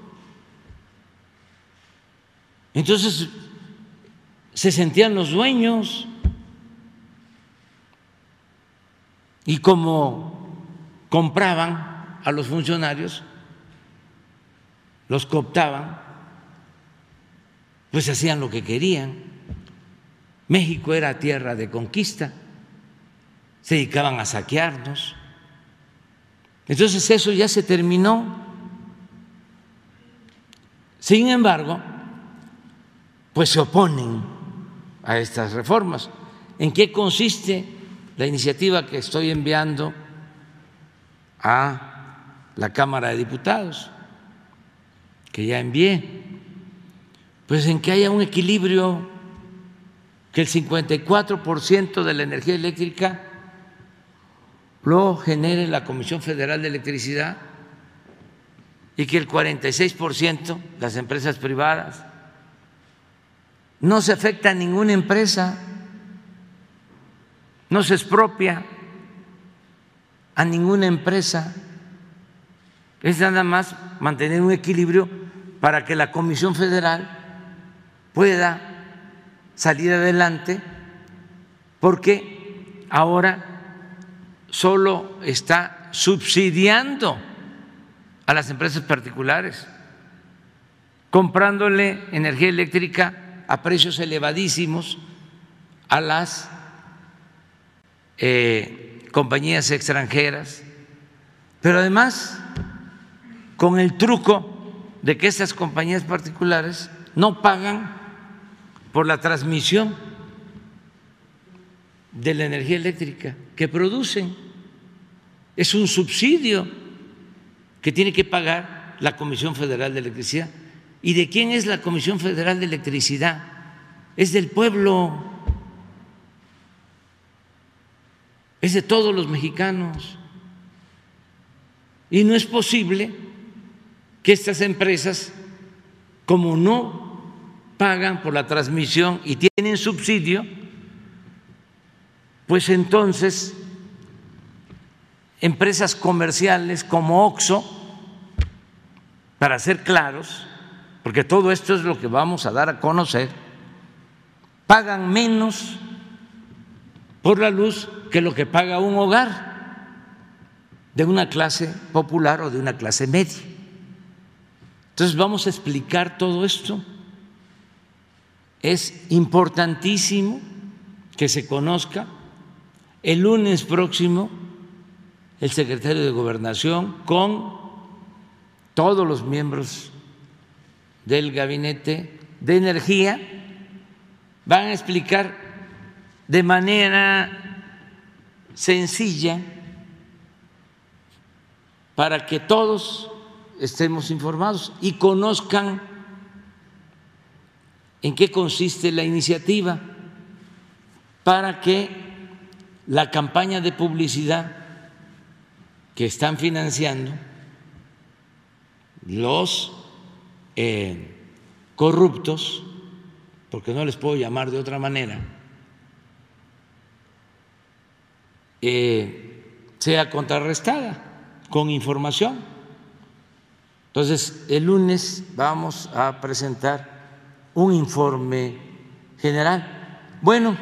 Entonces se sentían los dueños y como compraban a los funcionarios, los cooptaban, pues hacían lo que querían. México era tierra de conquista, se dedicaban a saquearnos. Entonces eso ya se terminó. Sin embargo, pues se oponen a estas reformas. ¿En qué consiste la iniciativa que estoy enviando a la Cámara de Diputados, que ya envié? Pues en que haya un equilibrio, que el 54% de la energía eléctrica lo genere la Comisión Federal de Electricidad y que el 46% las empresas privadas. No se afecta a ninguna empresa, no se expropia a ninguna empresa. Es nada más mantener un equilibrio para que la Comisión Federal pueda salir adelante porque ahora solo está subsidiando a las empresas particulares. comprándole energía eléctrica a precios elevadísimos a las eh, compañías extranjeras, pero además con el truco de que esas compañías particulares no pagan por la transmisión de la energía eléctrica que producen. Es un subsidio que tiene que pagar la Comisión Federal de Electricidad. ¿Y de quién es la Comisión Federal de Electricidad? Es del pueblo, es de todos los mexicanos. Y no es posible que estas empresas, como no pagan por la transmisión y tienen subsidio, pues entonces empresas comerciales como OXO, para ser claros, porque todo esto es lo que vamos a dar a conocer, pagan menos por la luz que lo que paga un hogar de una clase popular o de una clase media. Entonces vamos a explicar todo esto. Es importantísimo que se conozca. El lunes próximo, el secretario de Gobernación con todos los miembros del Gabinete de Energía van a explicar de manera sencilla para que todos estemos informados y conozcan en qué consiste la iniciativa para que la campaña de publicidad que están financiando los eh, corruptos, porque no les puedo llamar de otra manera, eh, sea contrarrestada con información. Entonces, el lunes vamos a presentar un informe general. Bueno,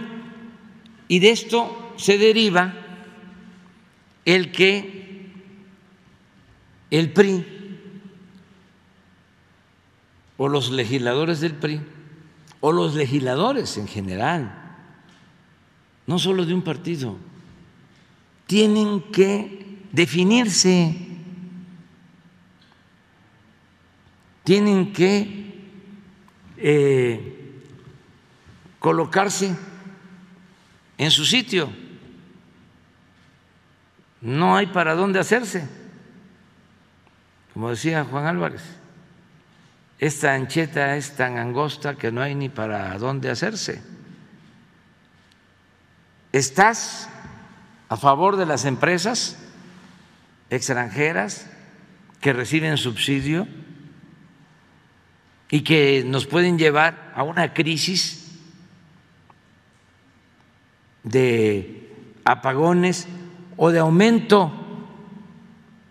y de esto se deriva el que el PRI o los legisladores del PRI o los legisladores en general, no solo de un partido, tienen que definirse tienen que eh, colocarse en su sitio. No hay para dónde hacerse. Como decía Juan Álvarez, esta ancheta es tan angosta que no hay ni para dónde hacerse. ¿Estás a favor de las empresas extranjeras que reciben subsidio? Y que nos pueden llevar a una crisis de apagones o de aumento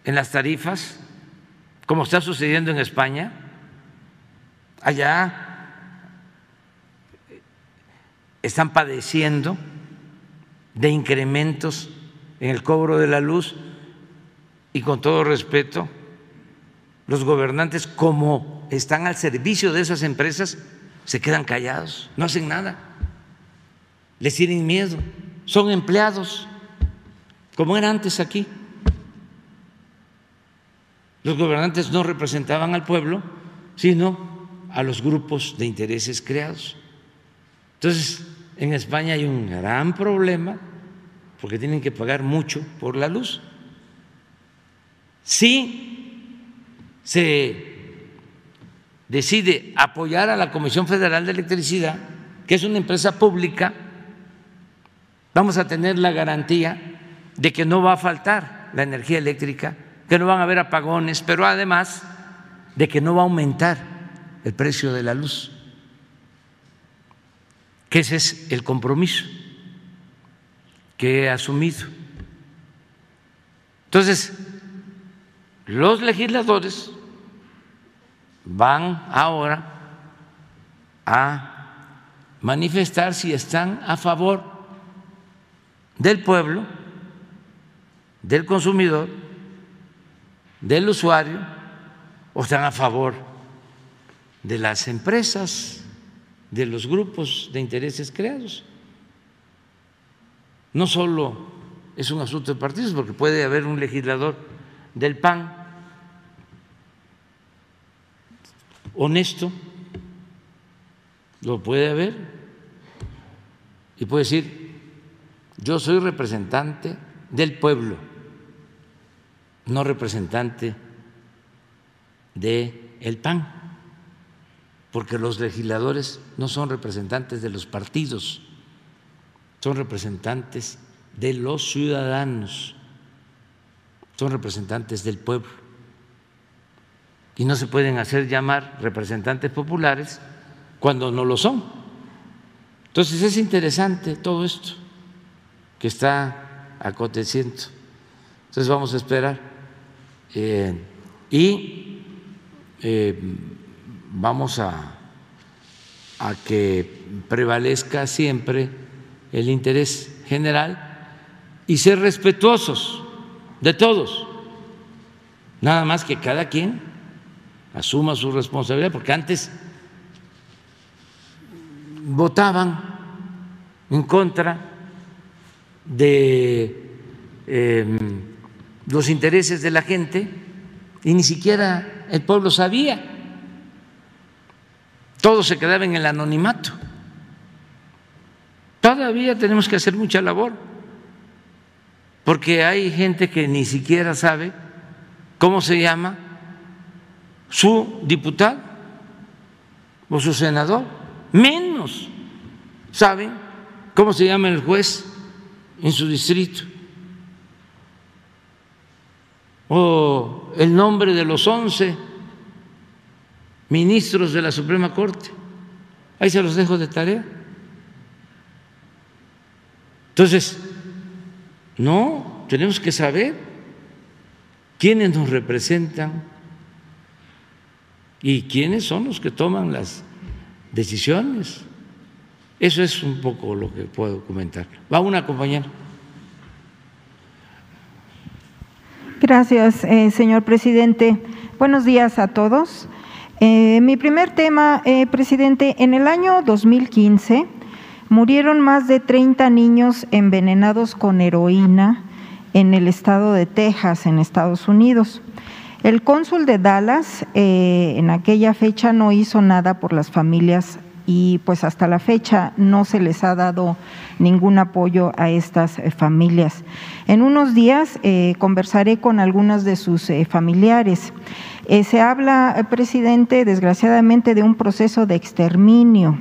en las tarifas, como está sucediendo en España. Allá están padeciendo de incrementos en el cobro de la luz y con todo respeto, los gobernantes como están al servicio de esas empresas se quedan callados, no hacen nada, les tienen miedo, son empleados, como era antes aquí. Los gobernantes no representaban al pueblo, sino a los grupos de intereses creados. Entonces, en España hay un gran problema porque tienen que pagar mucho por la luz. Si se decide apoyar a la Comisión Federal de Electricidad, que es una empresa pública, vamos a tener la garantía de que no va a faltar la energía eléctrica, que no van a haber apagones, pero además de que no va a aumentar el precio de la luz, que ese es el compromiso que he asumido. Entonces, los legisladores van ahora a manifestar si están a favor del pueblo, del consumidor, del usuario, o están a favor de las empresas, de los grupos de intereses creados. No solo es un asunto de partidos, porque puede haber un legislador del PAN honesto, lo puede haber, y puede decir, yo soy representante del pueblo, no representante del el PAN, porque los legisladores no son representantes de los partidos, son representantes de los ciudadanos, son representantes del pueblo. Y no se pueden hacer llamar representantes populares cuando no lo son. Entonces es interesante todo esto que está aconteciendo. Entonces vamos a esperar eh, y eh, vamos a, a que prevalezca siempre el interés general y ser respetuosos de todos. Nada más que cada quien asuma su responsabilidad, porque antes votaban en contra de em, los intereses de la gente y ni siquiera el pueblo sabía. Todo se quedaba en el anonimato. Todavía tenemos que hacer mucha labor porque hay gente que ni siquiera sabe cómo se llama su diputado o su senador, menos saben cómo se llama el juez en su distrito o el nombre de los once ministros de la Suprema Corte. Ahí se los dejo de tarea. Entonces, no, tenemos que saber quiénes nos representan y quiénes son los que toman las decisiones. Eso es un poco lo que puedo comentar. Va una compañera. Gracias, eh, señor presidente. Buenos días a todos. Eh, mi primer tema, eh, presidente, en el año 2015 Murieron más de 30 niños envenenados con heroína en el estado de Texas, en Estados Unidos. El cónsul de Dallas eh, en aquella fecha no hizo nada por las familias y pues hasta la fecha no se les ha dado ningún apoyo a estas eh, familias. En unos días eh, conversaré con algunas de sus familiares. se habla, presidente, desgraciadamente de un proceso de exterminio.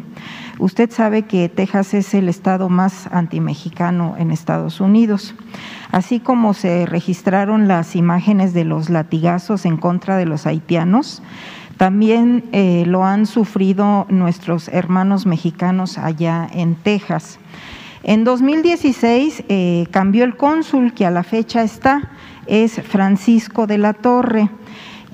Usted sabe que Texas es el estado más antimexicano en Estados Unidos. Así como se registraron las imágenes de los latigazos en contra de los haitianos, también eh, lo han sufrido nuestros hermanos mexicanos allá en Texas. En 2016 eh, cambió el cónsul que a la fecha está, es Francisco de la Torre.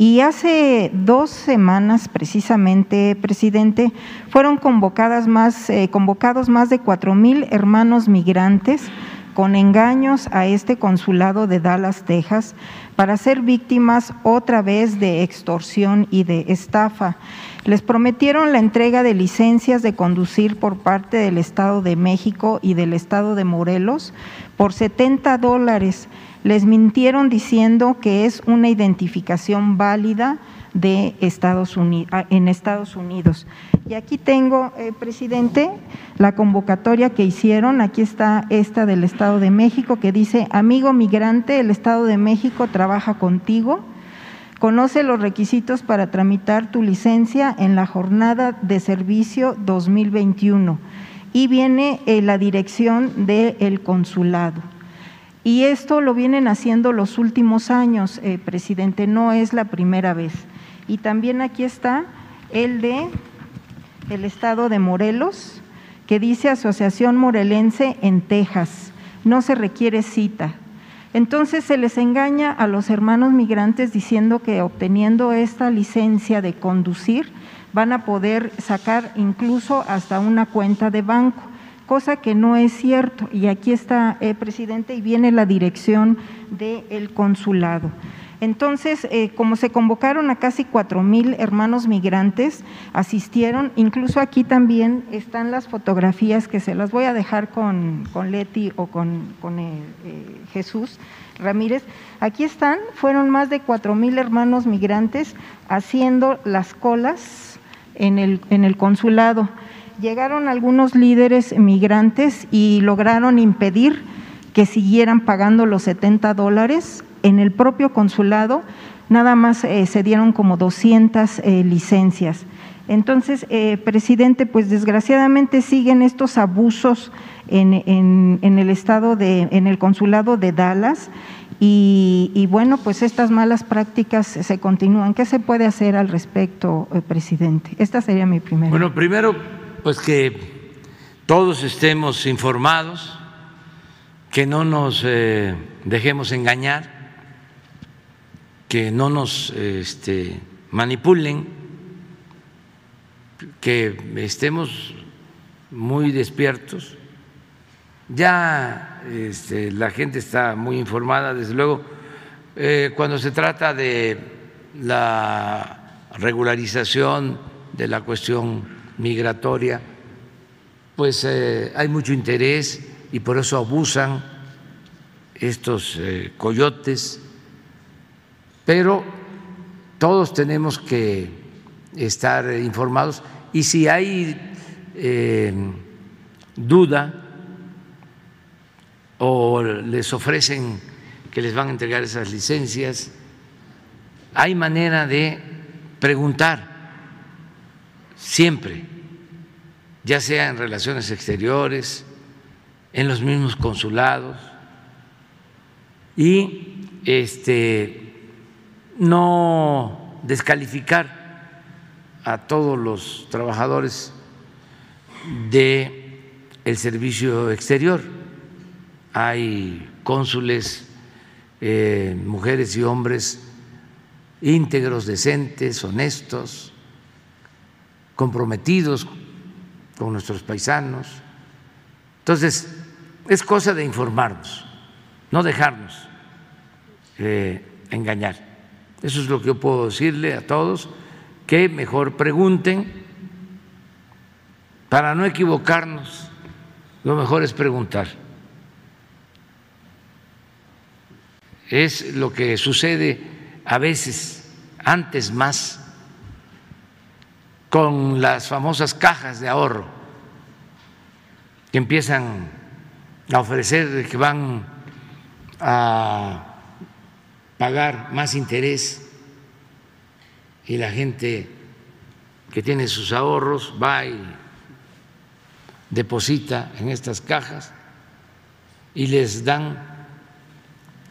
Y hace dos semanas, precisamente, presidente, fueron convocadas más, eh, convocados más de cuatro mil hermanos migrantes con engaños a este consulado de Dallas, Texas, para ser víctimas otra vez de extorsión y de estafa. Les prometieron la entrega de licencias de conducir por parte del Estado de México y del Estado de Morelos por 70 dólares les mintieron diciendo que es una identificación válida de Estados Unidos, ah, en Estados Unidos. Y aquí tengo, eh, presidente, la convocatoria que hicieron. Aquí está esta del Estado de México que dice, amigo migrante, el Estado de México trabaja contigo. Conoce los requisitos para tramitar tu licencia en la jornada de servicio 2021. Y viene eh, la dirección del consulado. Y esto lo vienen haciendo los últimos años, eh, presidente, no es la primera vez. Y también aquí está el de el estado de Morelos, que dice Asociación Morelense en Texas. No se requiere cita. Entonces se les engaña a los hermanos migrantes diciendo que obteniendo esta licencia de conducir van a poder sacar incluso hasta una cuenta de banco cosa que no es cierto. Y aquí está, eh, presidente, y viene la dirección del consulado. Entonces, eh, como se convocaron a casi cuatro mil hermanos migrantes, asistieron, incluso aquí también están las fotografías que se las voy a dejar con, con Leti o con, con eh, eh, Jesús Ramírez. Aquí están, fueron más de cuatro mil hermanos migrantes haciendo las colas en el, en el consulado. Llegaron algunos líderes migrantes y lograron impedir que siguieran pagando los 70 dólares en el propio consulado nada más eh, se dieron como 200 eh, licencias. Entonces, eh, presidente, pues desgraciadamente siguen estos abusos en, el estado de, en el consulado de Dallas y, bueno, pues estas malas prácticas se continúan. ¿Qué se puede hacer al respecto, presidente? Esta sería mi primera. Bueno, primero, pues que todos estemos informados, que no nos dejemos engañar que no nos este, manipulen, que estemos muy despiertos. Ya este, la gente está muy informada, desde luego, eh, cuando se trata de la regularización de la cuestión migratoria, pues eh, hay mucho interés y por eso abusan estos eh, coyotes. Pero todos tenemos que estar informados y si hay eh, duda o les ofrecen que les van a entregar esas licencias, hay manera de preguntar siempre, ya sea en relaciones exteriores, en los mismos consulados, y este no descalificar a todos los trabajadores de el servicio exterior. Hay cónsules, eh, mujeres y hombres íntegros, decentes, honestos, comprometidos con nuestros paisanos. Entonces, es cosa de informarnos, no dejarnos eh, engañar. Eso es lo que yo puedo decirle a todos, que mejor pregunten para no equivocarnos. Lo mejor es preguntar. Es lo que sucede a veces, antes más, con las famosas cajas de ahorro que empiezan a ofrecer que van a pagar más interés y la gente que tiene sus ahorros va y deposita en estas cajas y les dan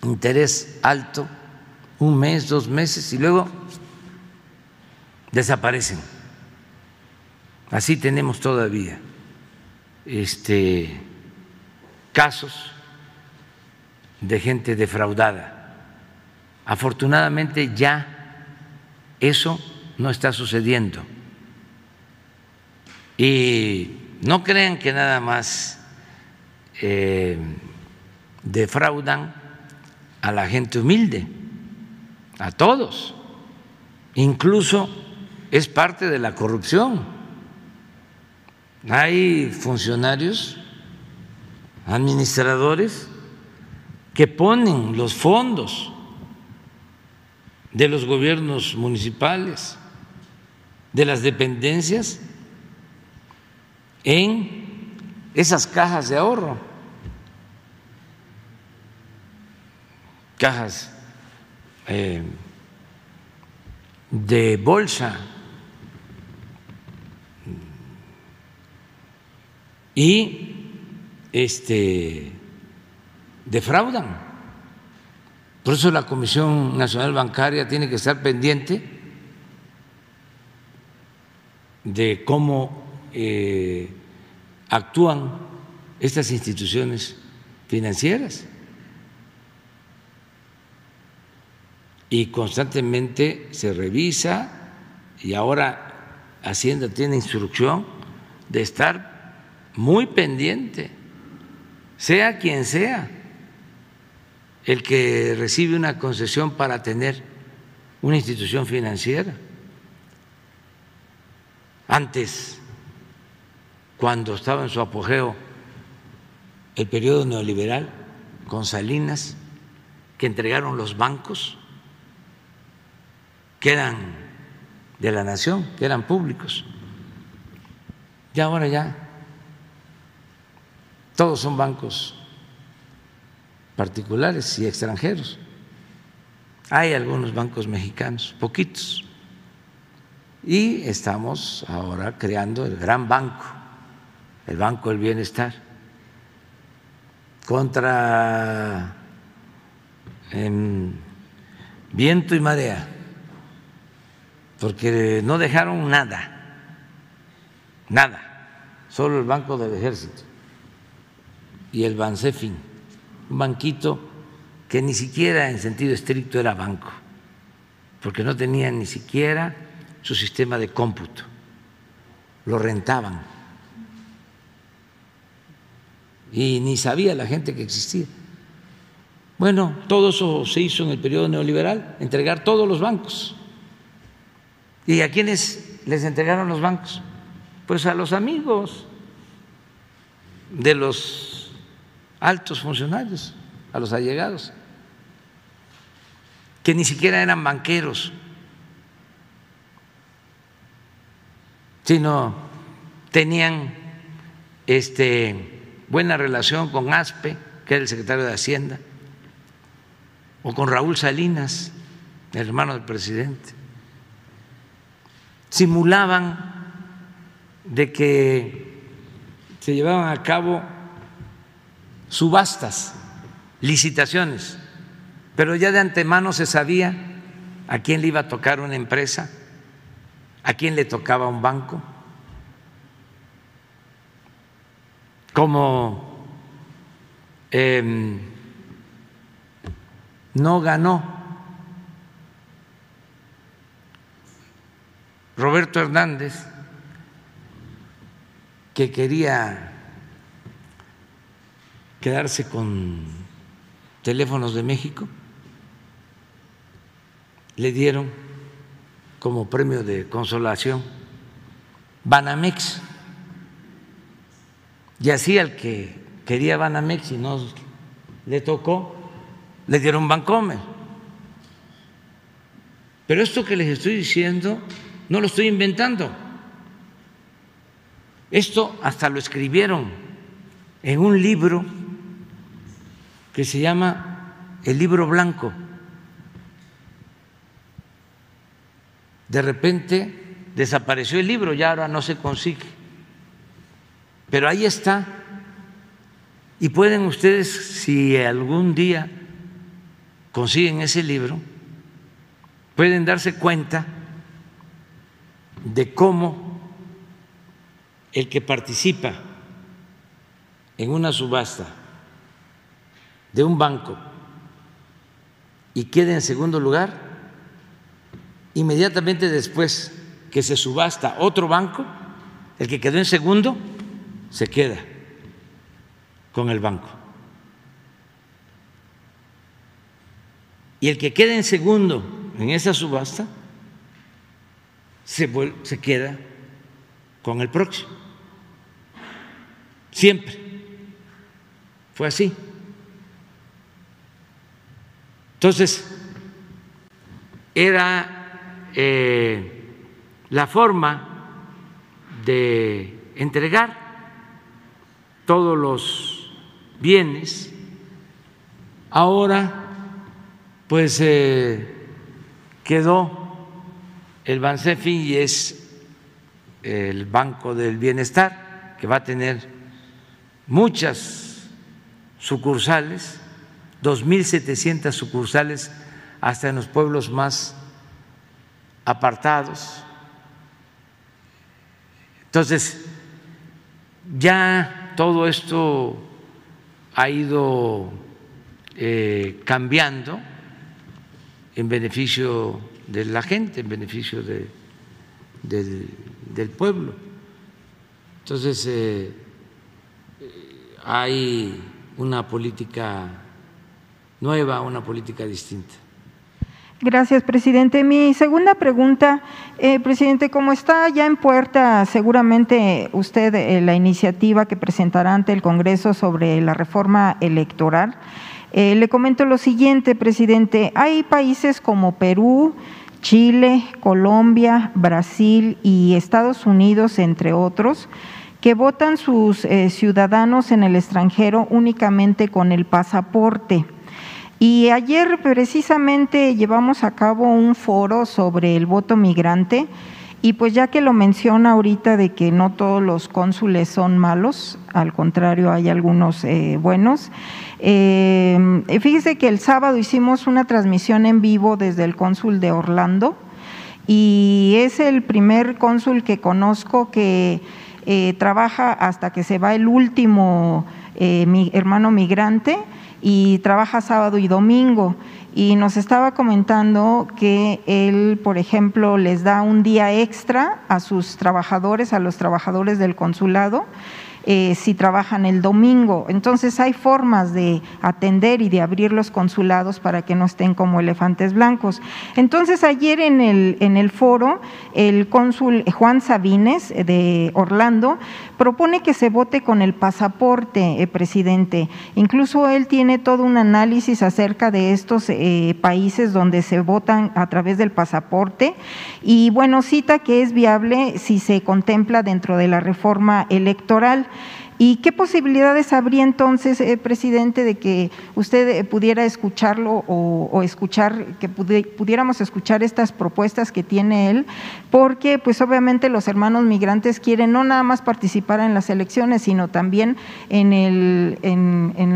interés alto un mes, dos meses y luego desaparecen. Así tenemos todavía este casos de gente defraudada. Afortunadamente ya eso no está sucediendo. Y no crean que nada más eh, defraudan a la gente humilde, a todos. Incluso es parte de la corrupción. Hay funcionarios, administradores, que ponen los fondos de los gobiernos municipales, de las dependencias, en esas cajas de ahorro, cajas eh, de bolsa y este defraudan. Por eso la Comisión Nacional Bancaria tiene que estar pendiente de cómo eh, actúan estas instituciones financieras. Y constantemente se revisa y ahora Hacienda tiene instrucción de estar muy pendiente, sea quien sea el que recibe una concesión para tener una institución financiera. Antes, cuando estaba en su apogeo el periodo neoliberal con Salinas, que entregaron los bancos, que eran de la nación, que eran públicos. Y ahora ya todos son bancos particulares y extranjeros. Hay algunos bancos mexicanos, poquitos. Y estamos ahora creando el gran banco, el Banco del Bienestar, contra viento y marea, porque no dejaron nada, nada, solo el Banco del Ejército y el Bansefin, un banquito que ni siquiera en sentido estricto era banco, porque no tenía ni siquiera su sistema de cómputo, lo rentaban y ni sabía la gente que existía. Bueno, todo eso se hizo en el periodo neoliberal, entregar todos los bancos. ¿Y a quiénes les entregaron los bancos? Pues a los amigos de los altos funcionarios, a los allegados, que ni siquiera eran banqueros, sino tenían este, buena relación con ASPE, que era el secretario de Hacienda, o con Raúl Salinas, el hermano del presidente. Simulaban de que se llevaban a cabo subastas, licitaciones, pero ya de antemano se sabía a quién le iba a tocar una empresa, a quién le tocaba un banco, como eh, no ganó Roberto Hernández, que quería quedarse con teléfonos de México, le dieron como premio de consolación Banamex. Y así al que quería Banamex y no le tocó, le dieron Bancomer. Pero esto que les estoy diciendo no lo estoy inventando. Esto hasta lo escribieron en un libro que se llama El libro blanco. De repente desapareció el libro, ya ahora no se consigue. Pero ahí está. Y pueden ustedes, si algún día consiguen ese libro, pueden darse cuenta de cómo el que participa en una subasta de un banco y queda en segundo lugar, inmediatamente después que se subasta otro banco, el que quedó en segundo se queda con el banco. Y el que quede en segundo en esa subasta se, se queda con el próximo. Siempre. Fue así. Entonces, era eh, la forma de entregar todos los bienes. Ahora pues eh, quedó el Bansefi y es el Banco del Bienestar, que va a tener muchas sucursales, 2.700 sucursales hasta en los pueblos más apartados. Entonces, ya todo esto ha ido eh, cambiando en beneficio de la gente, en beneficio de, del, pueblo. Entonces, eh, hay una política nueva, una política distinta. Gracias, presidente. Mi segunda pregunta, eh, presidente, como está ya en puerta seguramente usted eh, la iniciativa que presentará ante el Congreso sobre la reforma electoral, eh, le comento lo siguiente, presidente. Hay países como Perú, Chile, Colombia, Brasil y Estados Unidos, entre otros, que votan sus ciudadanos en el extranjero únicamente con el pasaporte. Y ayer precisamente llevamos a cabo un foro sobre el voto migrante. Y pues ya que lo menciona ahorita de que no todos los cónsules son malos, al contrario hay algunos eh, buenos, eh, fíjese que el sábado hicimos una transmisión en vivo desde el cónsul de Orlando. Y es el primer cónsul que conozco que eh, trabaja hasta que se va el último hermano migrante y trabaja sábado y domingo. Y nos estaba comentando que él, por ejemplo, les da un día extra a sus trabajadores, a los trabajadores del consulado, eh, si trabajan el domingo. Entonces hay formas de atender y de abrir los consulados para que no estén como elefantes blancos. Entonces ayer en el, en el foro, el cónsul Juan Sabines de Orlando propone que se vote con el pasaporte, eh, presidente. Incluso él tiene todo un análisis acerca de estos eh, países donde se votan a través del pasaporte y bueno, cita que es viable si se contempla dentro de la reforma electoral. ¿Y qué posibilidades habría entonces, eh, presidente, de que usted eh, pudiera escucharlo o, escuchar, que pudiéramos escuchar estas propuestas que tiene él? Porque, pues obviamente los hermanos migrantes quieren no nada más participar en las elecciones, sino también en,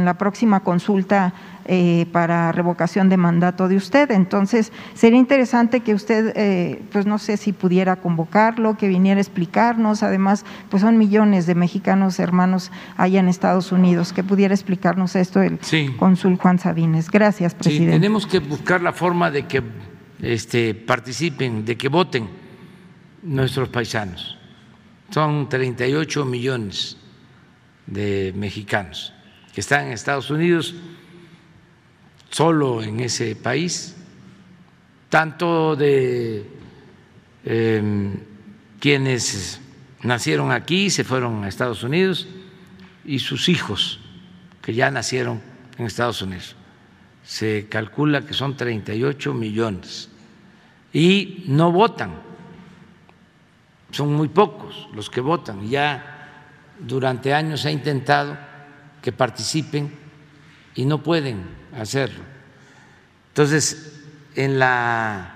la próxima consulta eh, para revocación de mandato de usted. Entonces, sería interesante que usted, eh, pues no sé si pudiera convocarlo, que viniera a explicarnos. Además, pues son millones de mexicanos hermanos allá en Estados Unidos, que pudiera explicarnos esto el cónsul Juan Sabines. Gracias, presidente. Sí, tenemos que buscar la forma de que este, participen, de que voten nuestros paisanos. Son 38 millones de mexicanos que están en Estados Unidos solo en ese país, tanto de em, quienes nacieron aquí, se fueron a Estados Unidos, y sus hijos, que ya nacieron en Estados Unidos. Se calcula que son 38 millones. Y no votan, son muy pocos los que votan. Ya durante años se ha intentado que participen y no pueden hacerlo. Entonces, en la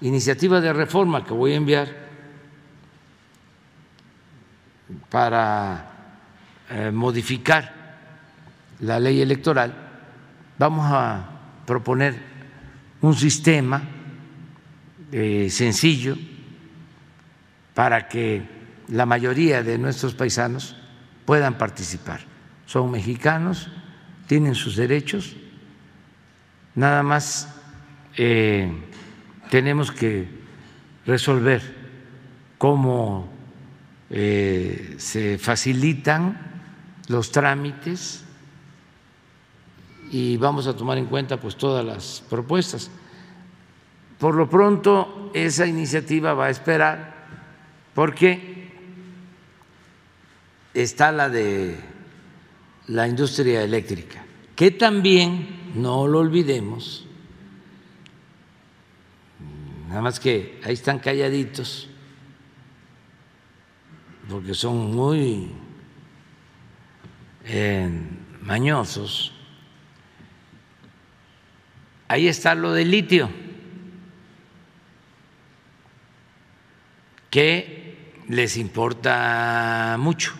iniciativa de reforma que voy a enviar para eh, modificar la ley electoral, vamos a proponer un sistema eh, sencillo para que la mayoría de nuestros paisanos puedan participar. Son mexicanos, tienen sus derechos Nada más eh, tenemos que resolver cómo eh, se facilitan los trámites y vamos a tomar en cuenta pues todas las propuestas. Por lo pronto esa iniciativa va a esperar porque está la de la industria eléctrica, que también no lo olvidemos, nada más que ahí están calladitos, porque son muy eh, mañosos. Ahí está lo del litio, que les importa mucho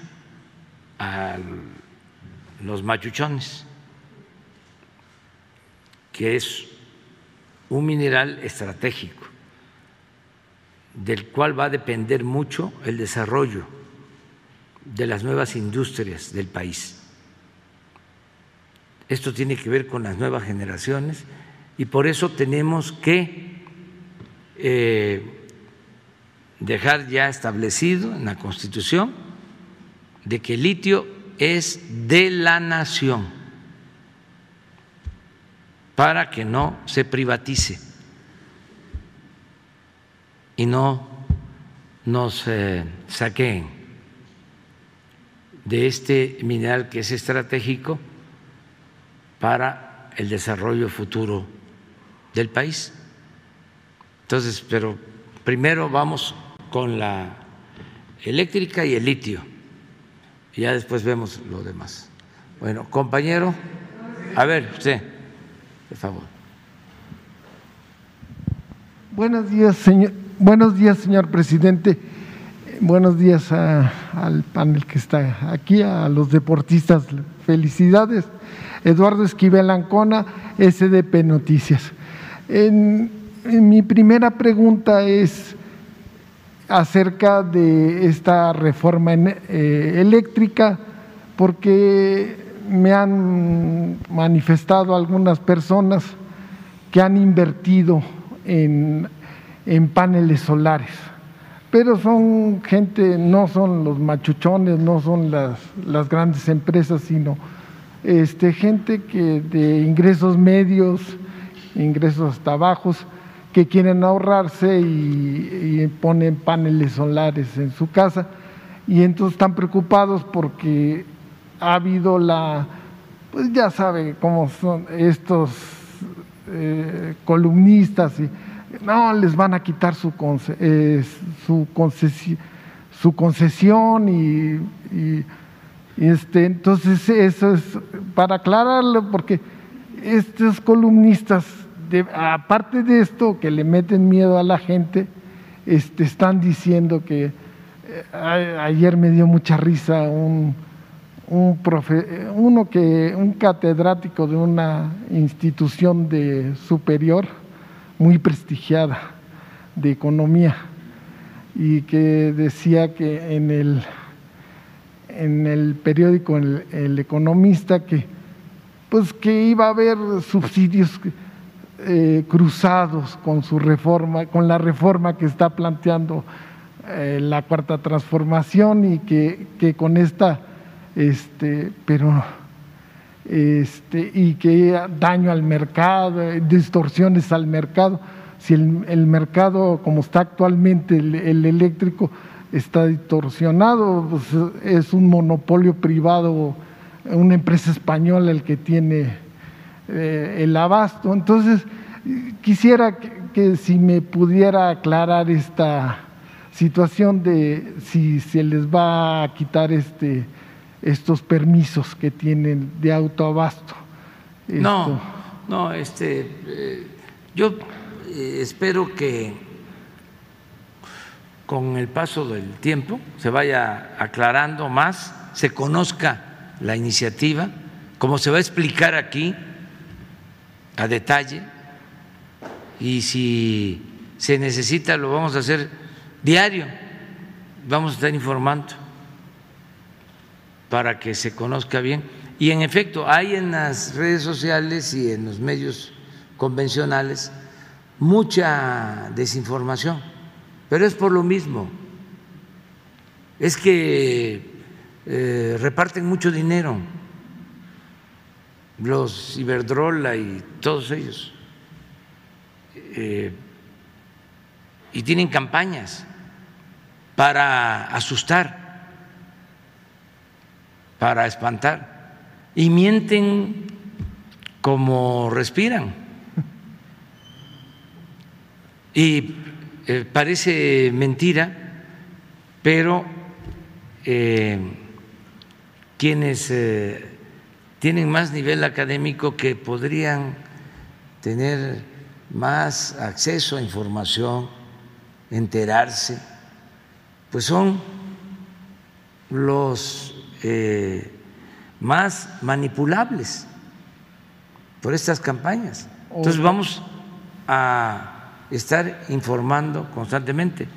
a los machuchones que es un mineral estratégico del cual va a depender mucho el desarrollo de las nuevas industrias del país. Esto tiene que ver con las nuevas generaciones y por eso tenemos que eh, dejar ya establecido en la Constitución de que el litio es de la nación para que no se privatice y no nos eh, saquen de este mineral que es estratégico para el desarrollo futuro del país. Entonces, pero primero vamos con la eléctrica y el litio, y ya después vemos lo demás. Bueno, compañero, a ver, usted, Buenos días, señor, buenos días, señor presidente. Buenos días al panel que está aquí, a los deportistas. Felicidades. Eduardo Esquivel Ancona, SDP Noticias. Mi primera pregunta es acerca de esta reforma eh, eléctrica, porque me han manifestado algunas personas que han invertido en, en paneles solares. Pero son gente, no son los machuchones, no son las, las grandes empresas, sino este, gente que de ingresos medios, ingresos hasta bajos, que quieren ahorrarse y, y, ponen paneles solares en su casa. Y entonces están preocupados porque ha habido la, pues ya sabe cómo son estos eh, columnistas y no, les van a quitar su, eh, su, concesión, su concesión y, este, entonces eso es para aclararlo, porque estos columnistas, aparte de esto, que le meten miedo a la gente, este, están diciendo que eh, ayer me dio mucha risa un, un profe, uno que, un catedrático de una institución de superior, muy prestigiada de economía y que decía que en el, en el periódico el, Economista que, pues que iba a haber subsidios eh, cruzados con su reforma, con la reforma que está planteando eh, la cuarta transformación y que, que con esta, este, pero este, y que daño al mercado, distorsiones al mercado. Si el, mercado, como está actualmente el, eléctrico, está distorsionado, pues es un monopolio privado, una empresa española el que tiene eh, el abasto. Entonces, quisiera que, si me pudiera aclarar esta situación de si se les va a quitar este estos permisos que tienen de autoabasto. No, no, este, eh, yo eh, espero que con el paso del tiempo se vaya aclarando más, se conozca la iniciativa, como se va a explicar aquí a detalle, y si se necesita lo vamos a hacer diario, vamos a estar informando para que se conozca bien. Y en efecto, hay en las redes sociales y en los medios convencionales mucha desinformación, pero es por lo mismo. Es que eh, reparten mucho dinero los Iberdrola y todos ellos. Eh, y tienen campañas para asustar para espantar y mienten como respiran. Y eh, parece mentira, pero eh, quienes eh, tienen más nivel académico que podrían tener más acceso a información, enterarse, pues son los eh, más manipulables por estas campañas. Entonces vamos a estar informando constantemente.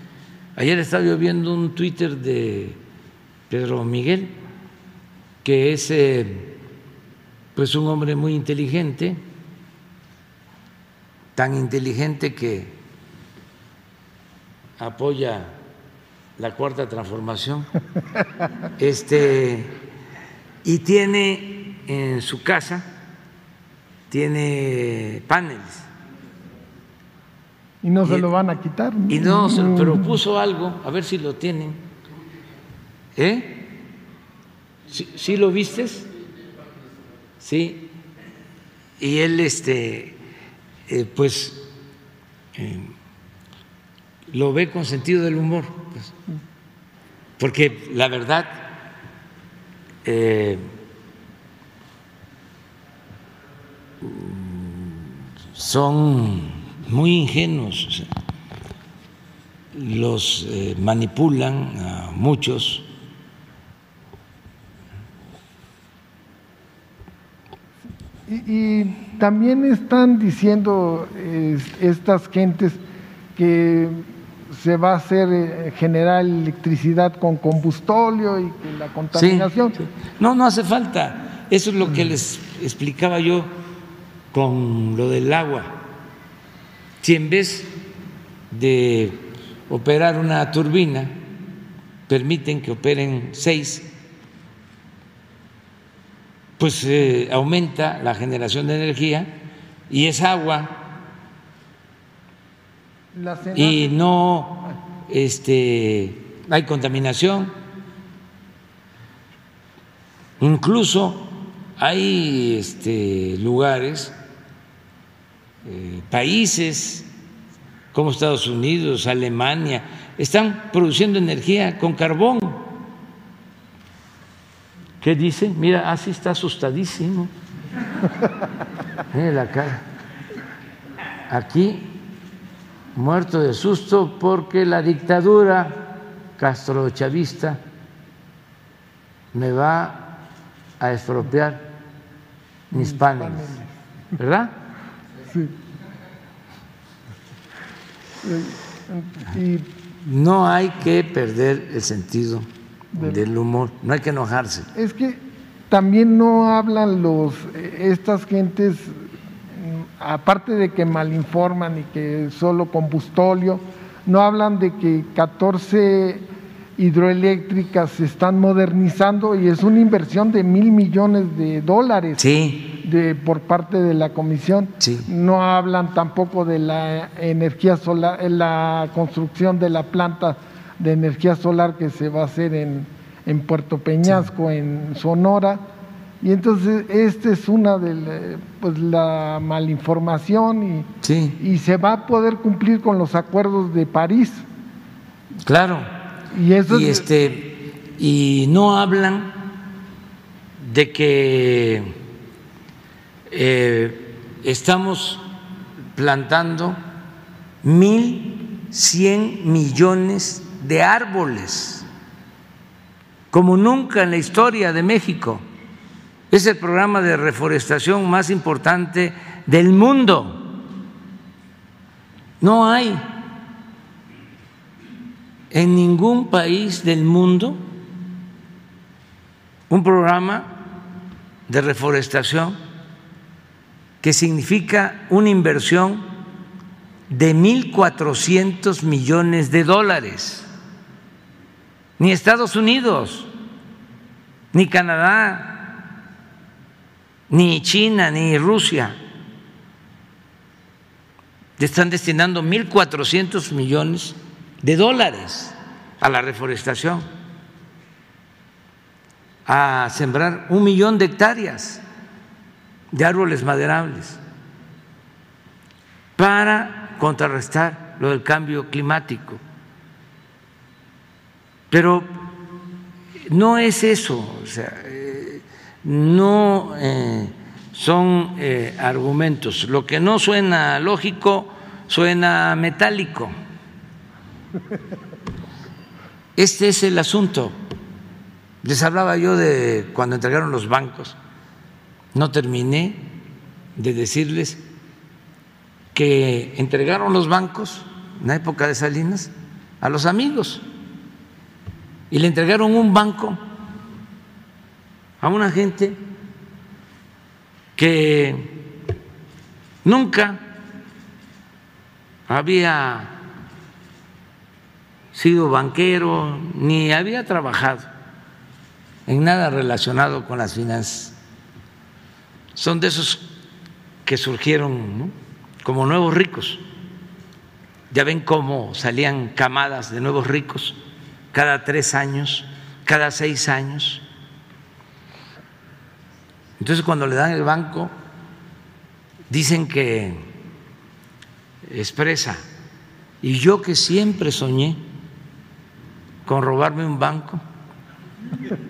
Ayer estaba yo viendo un Twitter de Pedro Miguel, que es eh, pues un hombre muy inteligente, tan inteligente que apoya la cuarta transformación, este, y tiene en su casa tiene paneles. Y no se Y- lo van a quitar. Y no, se- pero puso algo, a ver si lo tienen. ¿Eh? ¿Sí, sí lo vistes? Sí. Y él, este, eh, pues, eh, lo ve con sentido del humor. Porque la verdad, eh, son muy ingenuos, los eh, manipulan a muchos. Y, y también están diciendo eh, estas gentes que se va a hacer eh, generar electricidad con combustóleo y la contaminación. No, no hace falta. Eso es lo que les explicaba yo con lo del agua. Si en vez de operar una turbina, permiten que operen seis, pues eh, aumenta la generación de energía y es agua y no este, hay contaminación. Incluso hay este, lugares, eh, países como Estados Unidos, Alemania, están produciendo energía con carbón. ¿Qué dice? Mira, así está asustadísimo. Mira la cara. Aquí muerto de susto porque la dictadura castrochavista me va a expropiar mis paneles, ¿verdad? y No hay que perder el sentido del humor, no hay que enojarse. es que también no hablan los eh, estas gentes aparte de que malinforman y que solo combustóleo no hablan de que 14 hidroeléctricas se están modernizando y es una inversión de mil millones de dólares Sí, de, por parte de la comisión. Sí. No hablan tampoco de la energía solar, eh, la construcción de la planta de energía solar que se va a hacer en, en Puerto Peñasco, en Sonora. Y entonces esta es una de la, pues, la malinformación y, sí, y se va a poder cumplir con los acuerdos de París. claro. Y eso y es- este y no hablan de que eh, estamos plantando mil cien millones de árboles como nunca en la historia de México. Es el programa de reforestación más importante del mundo. No hay en ningún país del mundo un programa de reforestación que significa una inversión de 1.400 millones de dólares. Ni Estados Unidos, ni Canadá, ni China, ni Rusia están destinando 1.400 millones de dólares a la reforestación, a sembrar un millón de hectáreas de árboles maderables para contrarrestar lo del cambio climático. Pero no es eso, o sea, no eh, son eh, argumentos. Lo que no suena lógico suena metálico. Este es el asunto. Les hablaba yo de cuando entregaron los bancos. No terminé de decirles que entregaron los bancos en la época de Salinas a los amigos y le entregaron un banco a una gente que nunca había sido banquero ni había trabajado en nada relacionado con las finanzas. Son de esos que surgieron como nuevos ricos. Ya ven cómo salían camadas de nuevos ricos cada tres años, cada seis años. Entonces cuando le dan el banco, dicen que expresa. Y yo que siempre soñé con robarme un banco,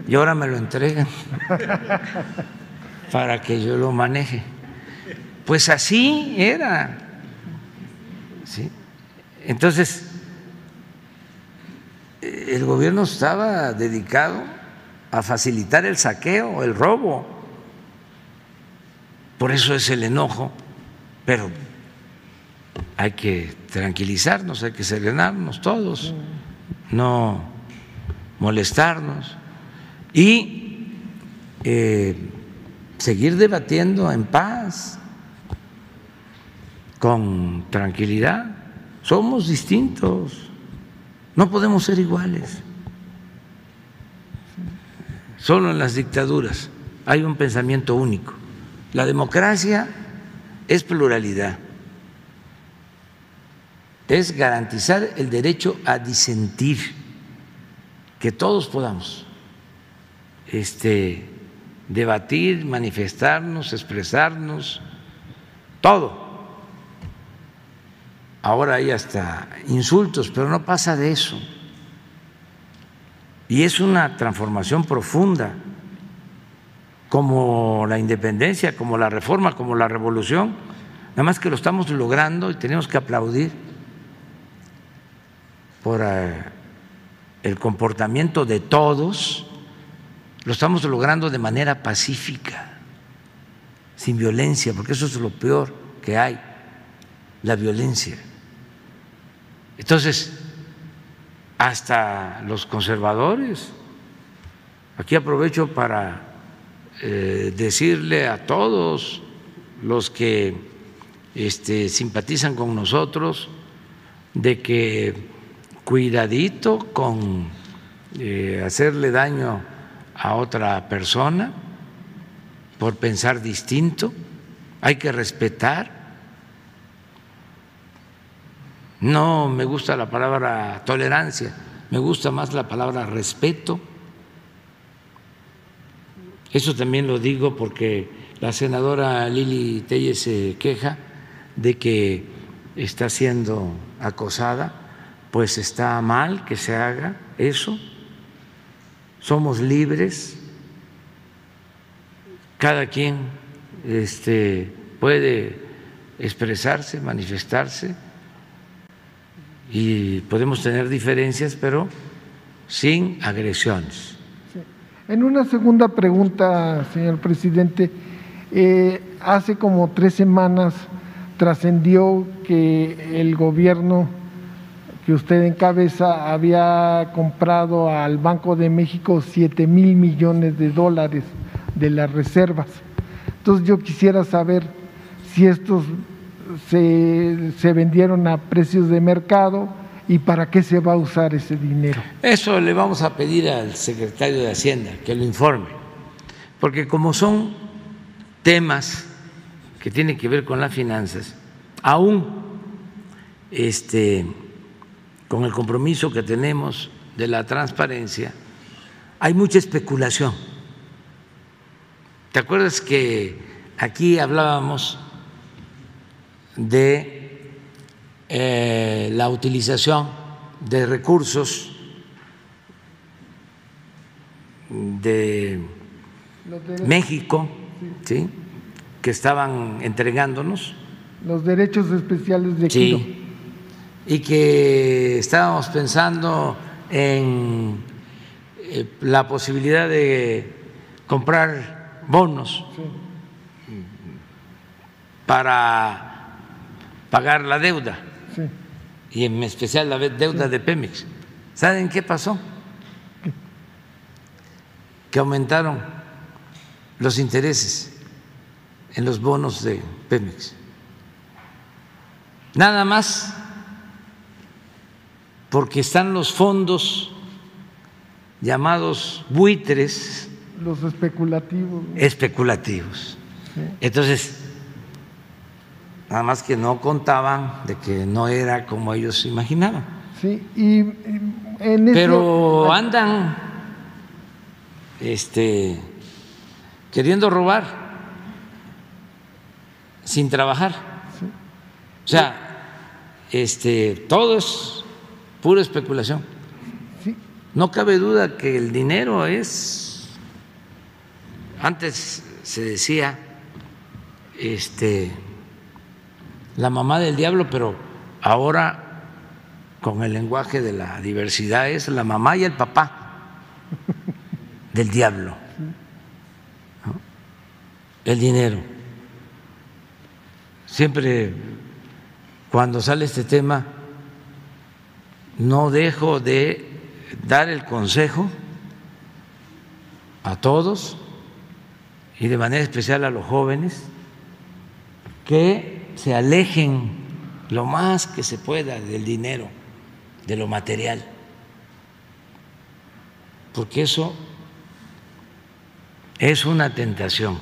y ahora me lo entregan para que yo lo maneje. Pues así era. Entonces, el gobierno estaba dedicado a facilitar el saqueo, el robo. Por eso es el enojo, pero hay que tranquilizarnos, hay que serenarnos todos, no molestarnos y eh, seguir debatiendo en paz, con tranquilidad. Somos distintos, no podemos ser iguales. Solo en las dictaduras hay un pensamiento único. La democracia es pluralidad, es garantizar el derecho a disentir, que todos podamos este, debatir, manifestarnos, expresarnos, todo. Ahora hay hasta insultos, pero no pasa de eso. Y es una transformación profunda, como la independencia, como la reforma, como la revolución. Nada más que lo estamos logrando y tenemos que aplaudir por eh, el comportamiento de todos lo estamos logrando de manera pacífica, sin violencia, porque eso es lo peor que hay, la violencia. Entonces, hasta los conservadores, aquí aprovecho para eh, decirle a todos los que este, simpatizan con nosotros de que cuidadito con eh, hacerle daño a otra persona por pensar distinto, hay que respetar. No me gusta la palabra tolerancia, me gusta más la palabra respeto. Eso también lo digo porque la senadora Lili Telle se queja de que está siendo acosada, pues está mal que se haga eso. Somos libres, cada quien este, puede expresarse, manifestarse. Y podemos tener diferencias, pero sin agresiones. En una segunda pregunta, señor presidente, eh, hace como tres semanas trascendió que el gobierno que usted encabeza había comprado al Banco de México 7 mil millones de dólares de las reservas. Entonces yo quisiera saber si estos se, se, vendieron a precios de mercado y para qué se va a usar ese dinero. Eso le vamos a pedir al secretario de Hacienda que lo informe, porque como son temas que tienen que ver con las finanzas, aún este con el compromiso que tenemos de la transparencia, hay mucha especulación. ¿Te acuerdas que aquí hablábamos de eh, la utilización de recursos de México, ¿sí? que estaban entregándonos. Los derechos especiales de sí y que estábamos pensando en eh, la posibilidad de comprar bonos para pagar la deuda y en especial la deuda de Pemex. ¿Saben qué pasó? Que aumentaron los intereses en los bonos de Pemex. Nada más porque están los fondos llamados buitres. Los especulativos. Especulativos. Entonces, nada más que no contaban de que no era como ellos imaginaban. Sí, y en ese- Pero andan este, queriendo robar sin trabajar. O sea, este, todo es pura especulación. Sí. No cabe duda que el dinero es, antes se decía, este, la mamá del diablo, pero ahora con el lenguaje de la diversidad es la mamá y el papá del diablo, ¿no? el dinero. Siempre cuando sale este tema no dejo de dar el consejo a todos y de manera especial a los jóvenes que se alejen lo más que se pueda del dinero, de lo material, porque eso es una tentación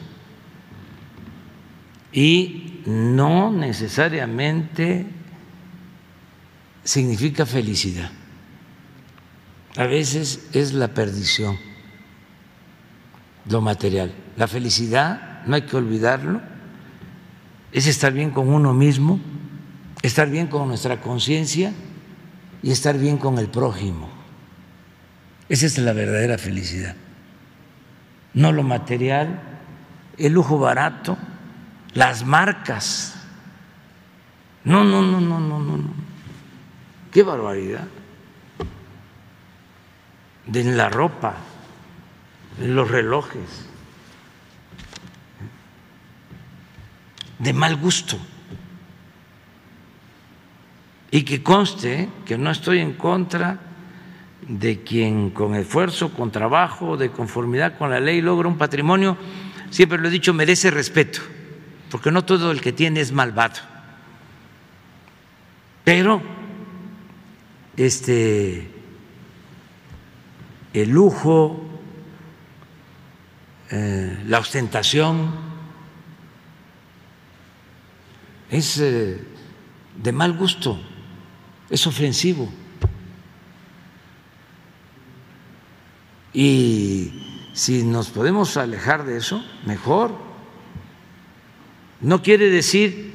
y no necesariamente significa felicidad. A veces es la perdición, lo material. La felicidad, no hay que olvidarlo, es estar bien con uno mismo, estar bien con nuestra conciencia y estar bien con el prójimo. Esa es la verdadera felicidad. No lo material, el lujo barato, las marcas. No, no, no, no, no, no. no. Qué barbaridad. De la ropa, los relojes, de mal gusto. Y que conste que no estoy en contra de quien con esfuerzo, con trabajo, de conformidad con la ley logra un patrimonio, siempre lo he dicho, merece respeto, porque no todo el que tiene es malvado. Pero este el lujo, eh, la ostentación es eh, de mal gusto, es ofensivo. Y si nos podemos alejar de eso, mejor. No quiere decir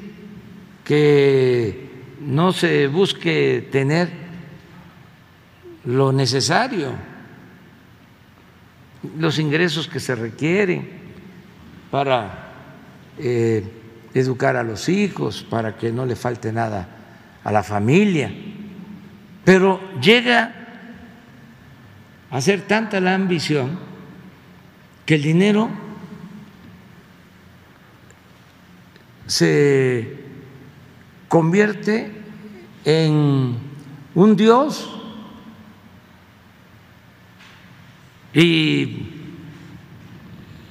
que no se busque tener lo necesario, los ingresos que se requieren para eh, educar a los hijos, para que no le falte nada a la familia. Pero llega a ser tanta la ambición que el dinero se convierte en un dios y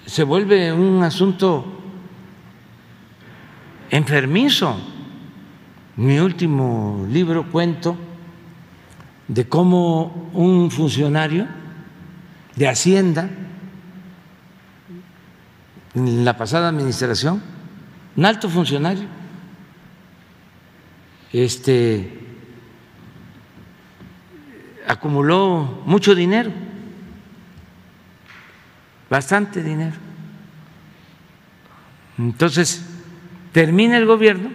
se vuelve un asunto enfermizo. Mi último libro cuento de cómo un funcionario de Hacienda en la pasada administración, un alto funcionario, este acumuló mucho dinero, bastante dinero. Entonces, termina el gobierno,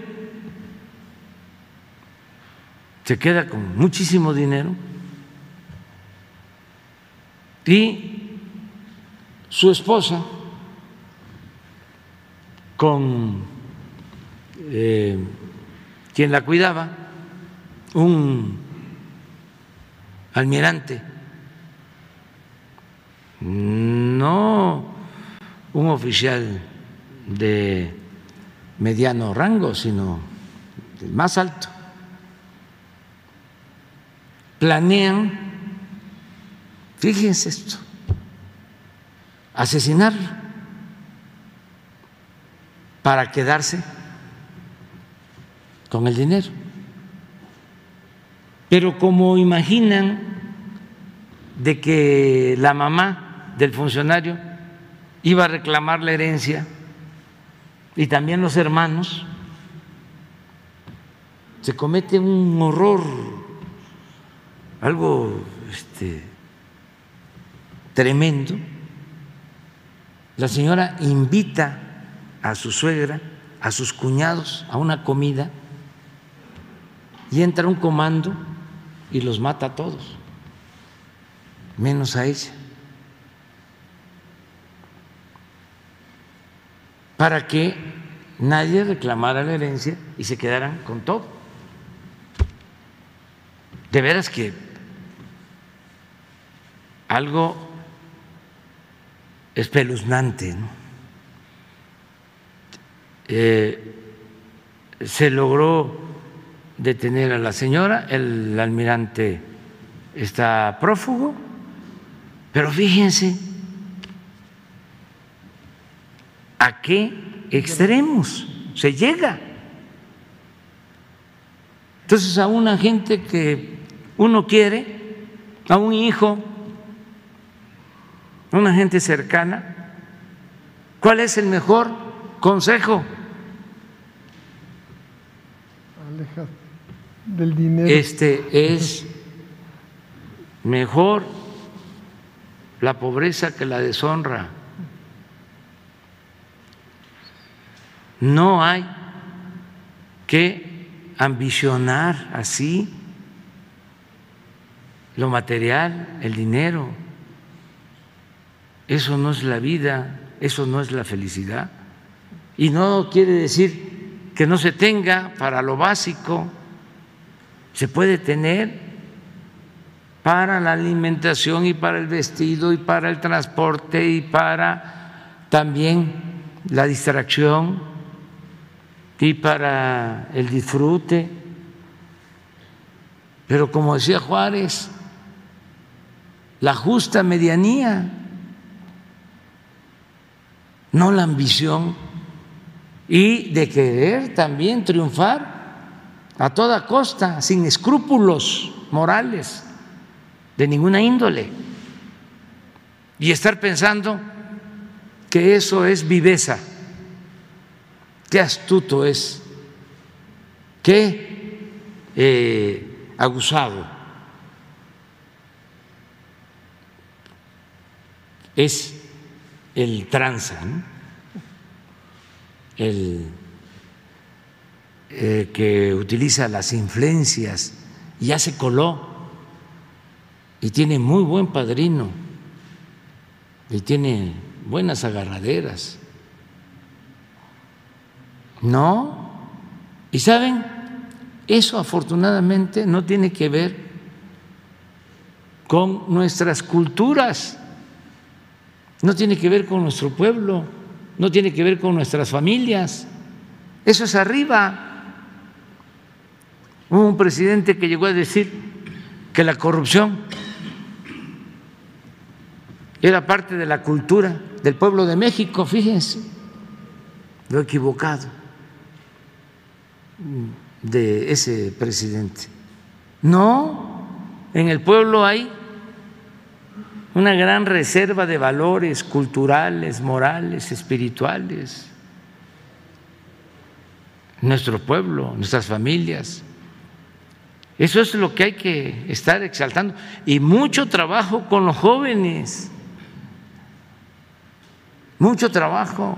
se queda con muchísimo dinero y su esposa con eh, quien la cuidaba, un almirante, no un oficial de mediano rango, sino el más alto. Planean, fíjense esto, asesinarlo para quedarse con el dinero. Pero como imaginan de que la mamá del funcionario iba a reclamar la herencia y también los hermanos, se comete un horror, algo este, tremendo. La señora invita a su suegra, a sus cuñados a una comida y entra un comando y los mata a todos, menos a ella. Para que nadie reclamara la herencia y se quedaran con todo. De veras que algo espeluznante. Eh, se logró detener a la señora, el almirante está prófugo, pero fíjense a qué extremos se llega. Entonces a una gente que uno quiere, a un hijo, a una gente cercana, ¿cuál es el mejor consejo? del dinero. Este es mejor la pobreza que la deshonra. No hay que ambicionar así lo material, el dinero. Eso no es la vida, eso no es la felicidad. Y no quiere decir que no se tenga para lo básico, se puede tener para la alimentación y para el vestido y para el transporte y para también la distracción y para el disfrute. Pero como decía Juárez, la justa medianía, no la ambición y de querer también triunfar a toda costa, sin escrúpulos morales de ninguna índole, y estar pensando que eso es viveza. Qué astuto es, qué eh, abusado es el tranza, el eh, que utiliza las influencias, ya se coló. Y tiene muy buen padrino. Y tiene buenas agarraderas. No. ¿Y saben? Eso afortunadamente no tiene que ver con nuestras culturas, no tiene que ver con nuestro pueblo, no tiene que ver con nuestras familias. Eso es arriba. Hubo un presidente que llegó a decir que la corrupción era parte de la cultura del pueblo de México, fíjense, lo equivocado de ese presidente. No, en el pueblo hay una gran reserva de valores culturales, morales, espirituales. Nuestro pueblo, nuestras familias. Eso es lo que hay que estar exaltando. Y mucho trabajo con los jóvenes. Mucho trabajo.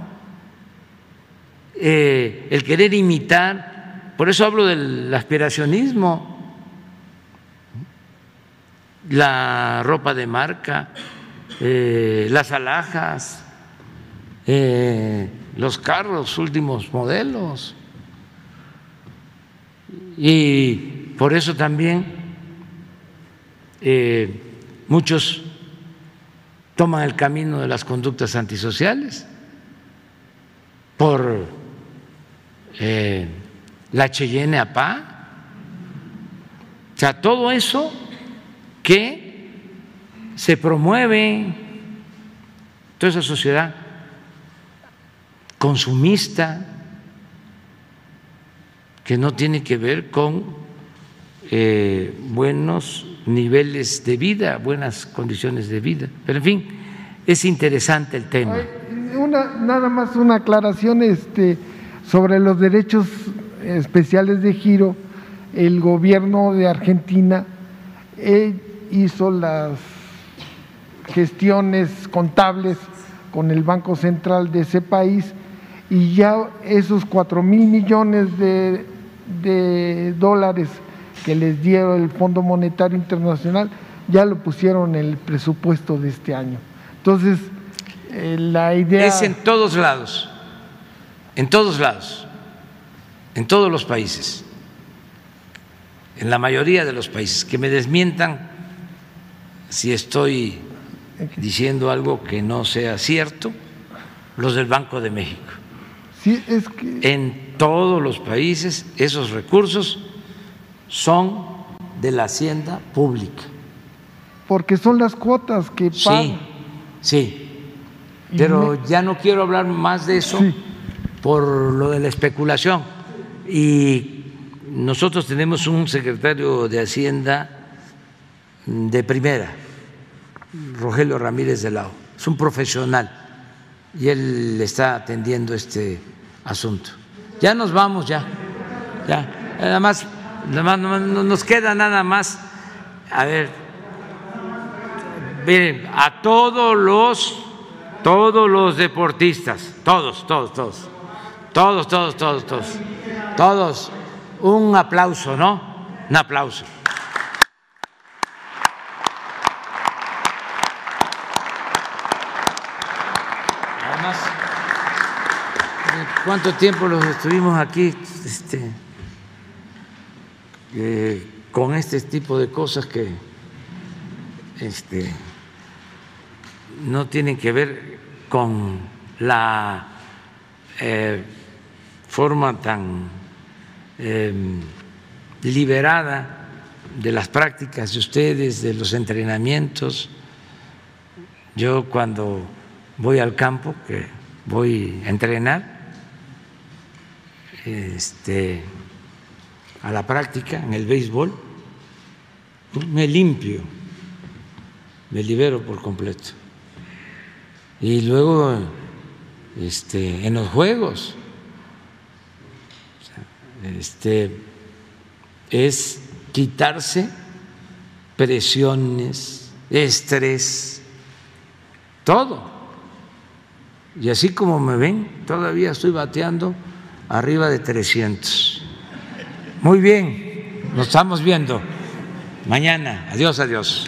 Eh, el querer imitar por eso hablo del aspiracionismo, la ropa de marca, eh, las alhajas, eh, los carros últimos modelos. Y por eso también eh, muchos toman el camino de las conductas antisociales por la Cheyenne APA, o sea, todo eso que se promueve, toda esa sociedad consumista que no tiene que ver con eh, buenos niveles de vida, buenas condiciones de vida. Pero en fin, es interesante el tema. Una, nada más una aclaración este, sobre los derechos especiales de giro, el gobierno de Argentina eh, hizo las gestiones contables con el Banco Central de ese país y ya esos cuatro mil millones de, dólares que les dio el Fondo Monetario Internacional ya lo pusieron en el presupuesto de este año. Entonces, eh, la idea... Es en todos lados, en todos lados, en todos los países, en la mayoría de los países, que me desmientan si estoy diciendo algo que no sea cierto, los del Banco de México. Sí, es que... En todos los países esos recursos son de la hacienda pública. Porque son las cuotas que pagan. Sí, sí. Pero ya no quiero hablar más de eso por lo de la especulación. Y nosotros tenemos un secretario de Hacienda de primera, Rogelio Ramírez de Lao. Es un profesional y él está atendiendo este asunto. Ya nos vamos, ya. Ya. Nada más, nada más nos queda nada más. A ver, miren, a todos los, todos los deportistas, todos, todos, todos, todos, todos, todos, todos, todos, un aplauso, ¿no? Un aplauso. ¿cuánto tiempo los estuvimos aquí este, eh, con este tipo de cosas que este, no tienen que ver con la eh, forma tan eh, liberada de las prácticas de ustedes, de los entrenamientos. Yo cuando voy al campo, que voy a entrenar, este, a la práctica en el béisbol, me limpio, me libero por completo. Y luego este, en los juegos, este, es quitarse presiones, estrés, todo. Y así como me ven, todavía estoy bateando arriba de 300. Muy bien, nos estamos viendo mañana. Adiós, adiós.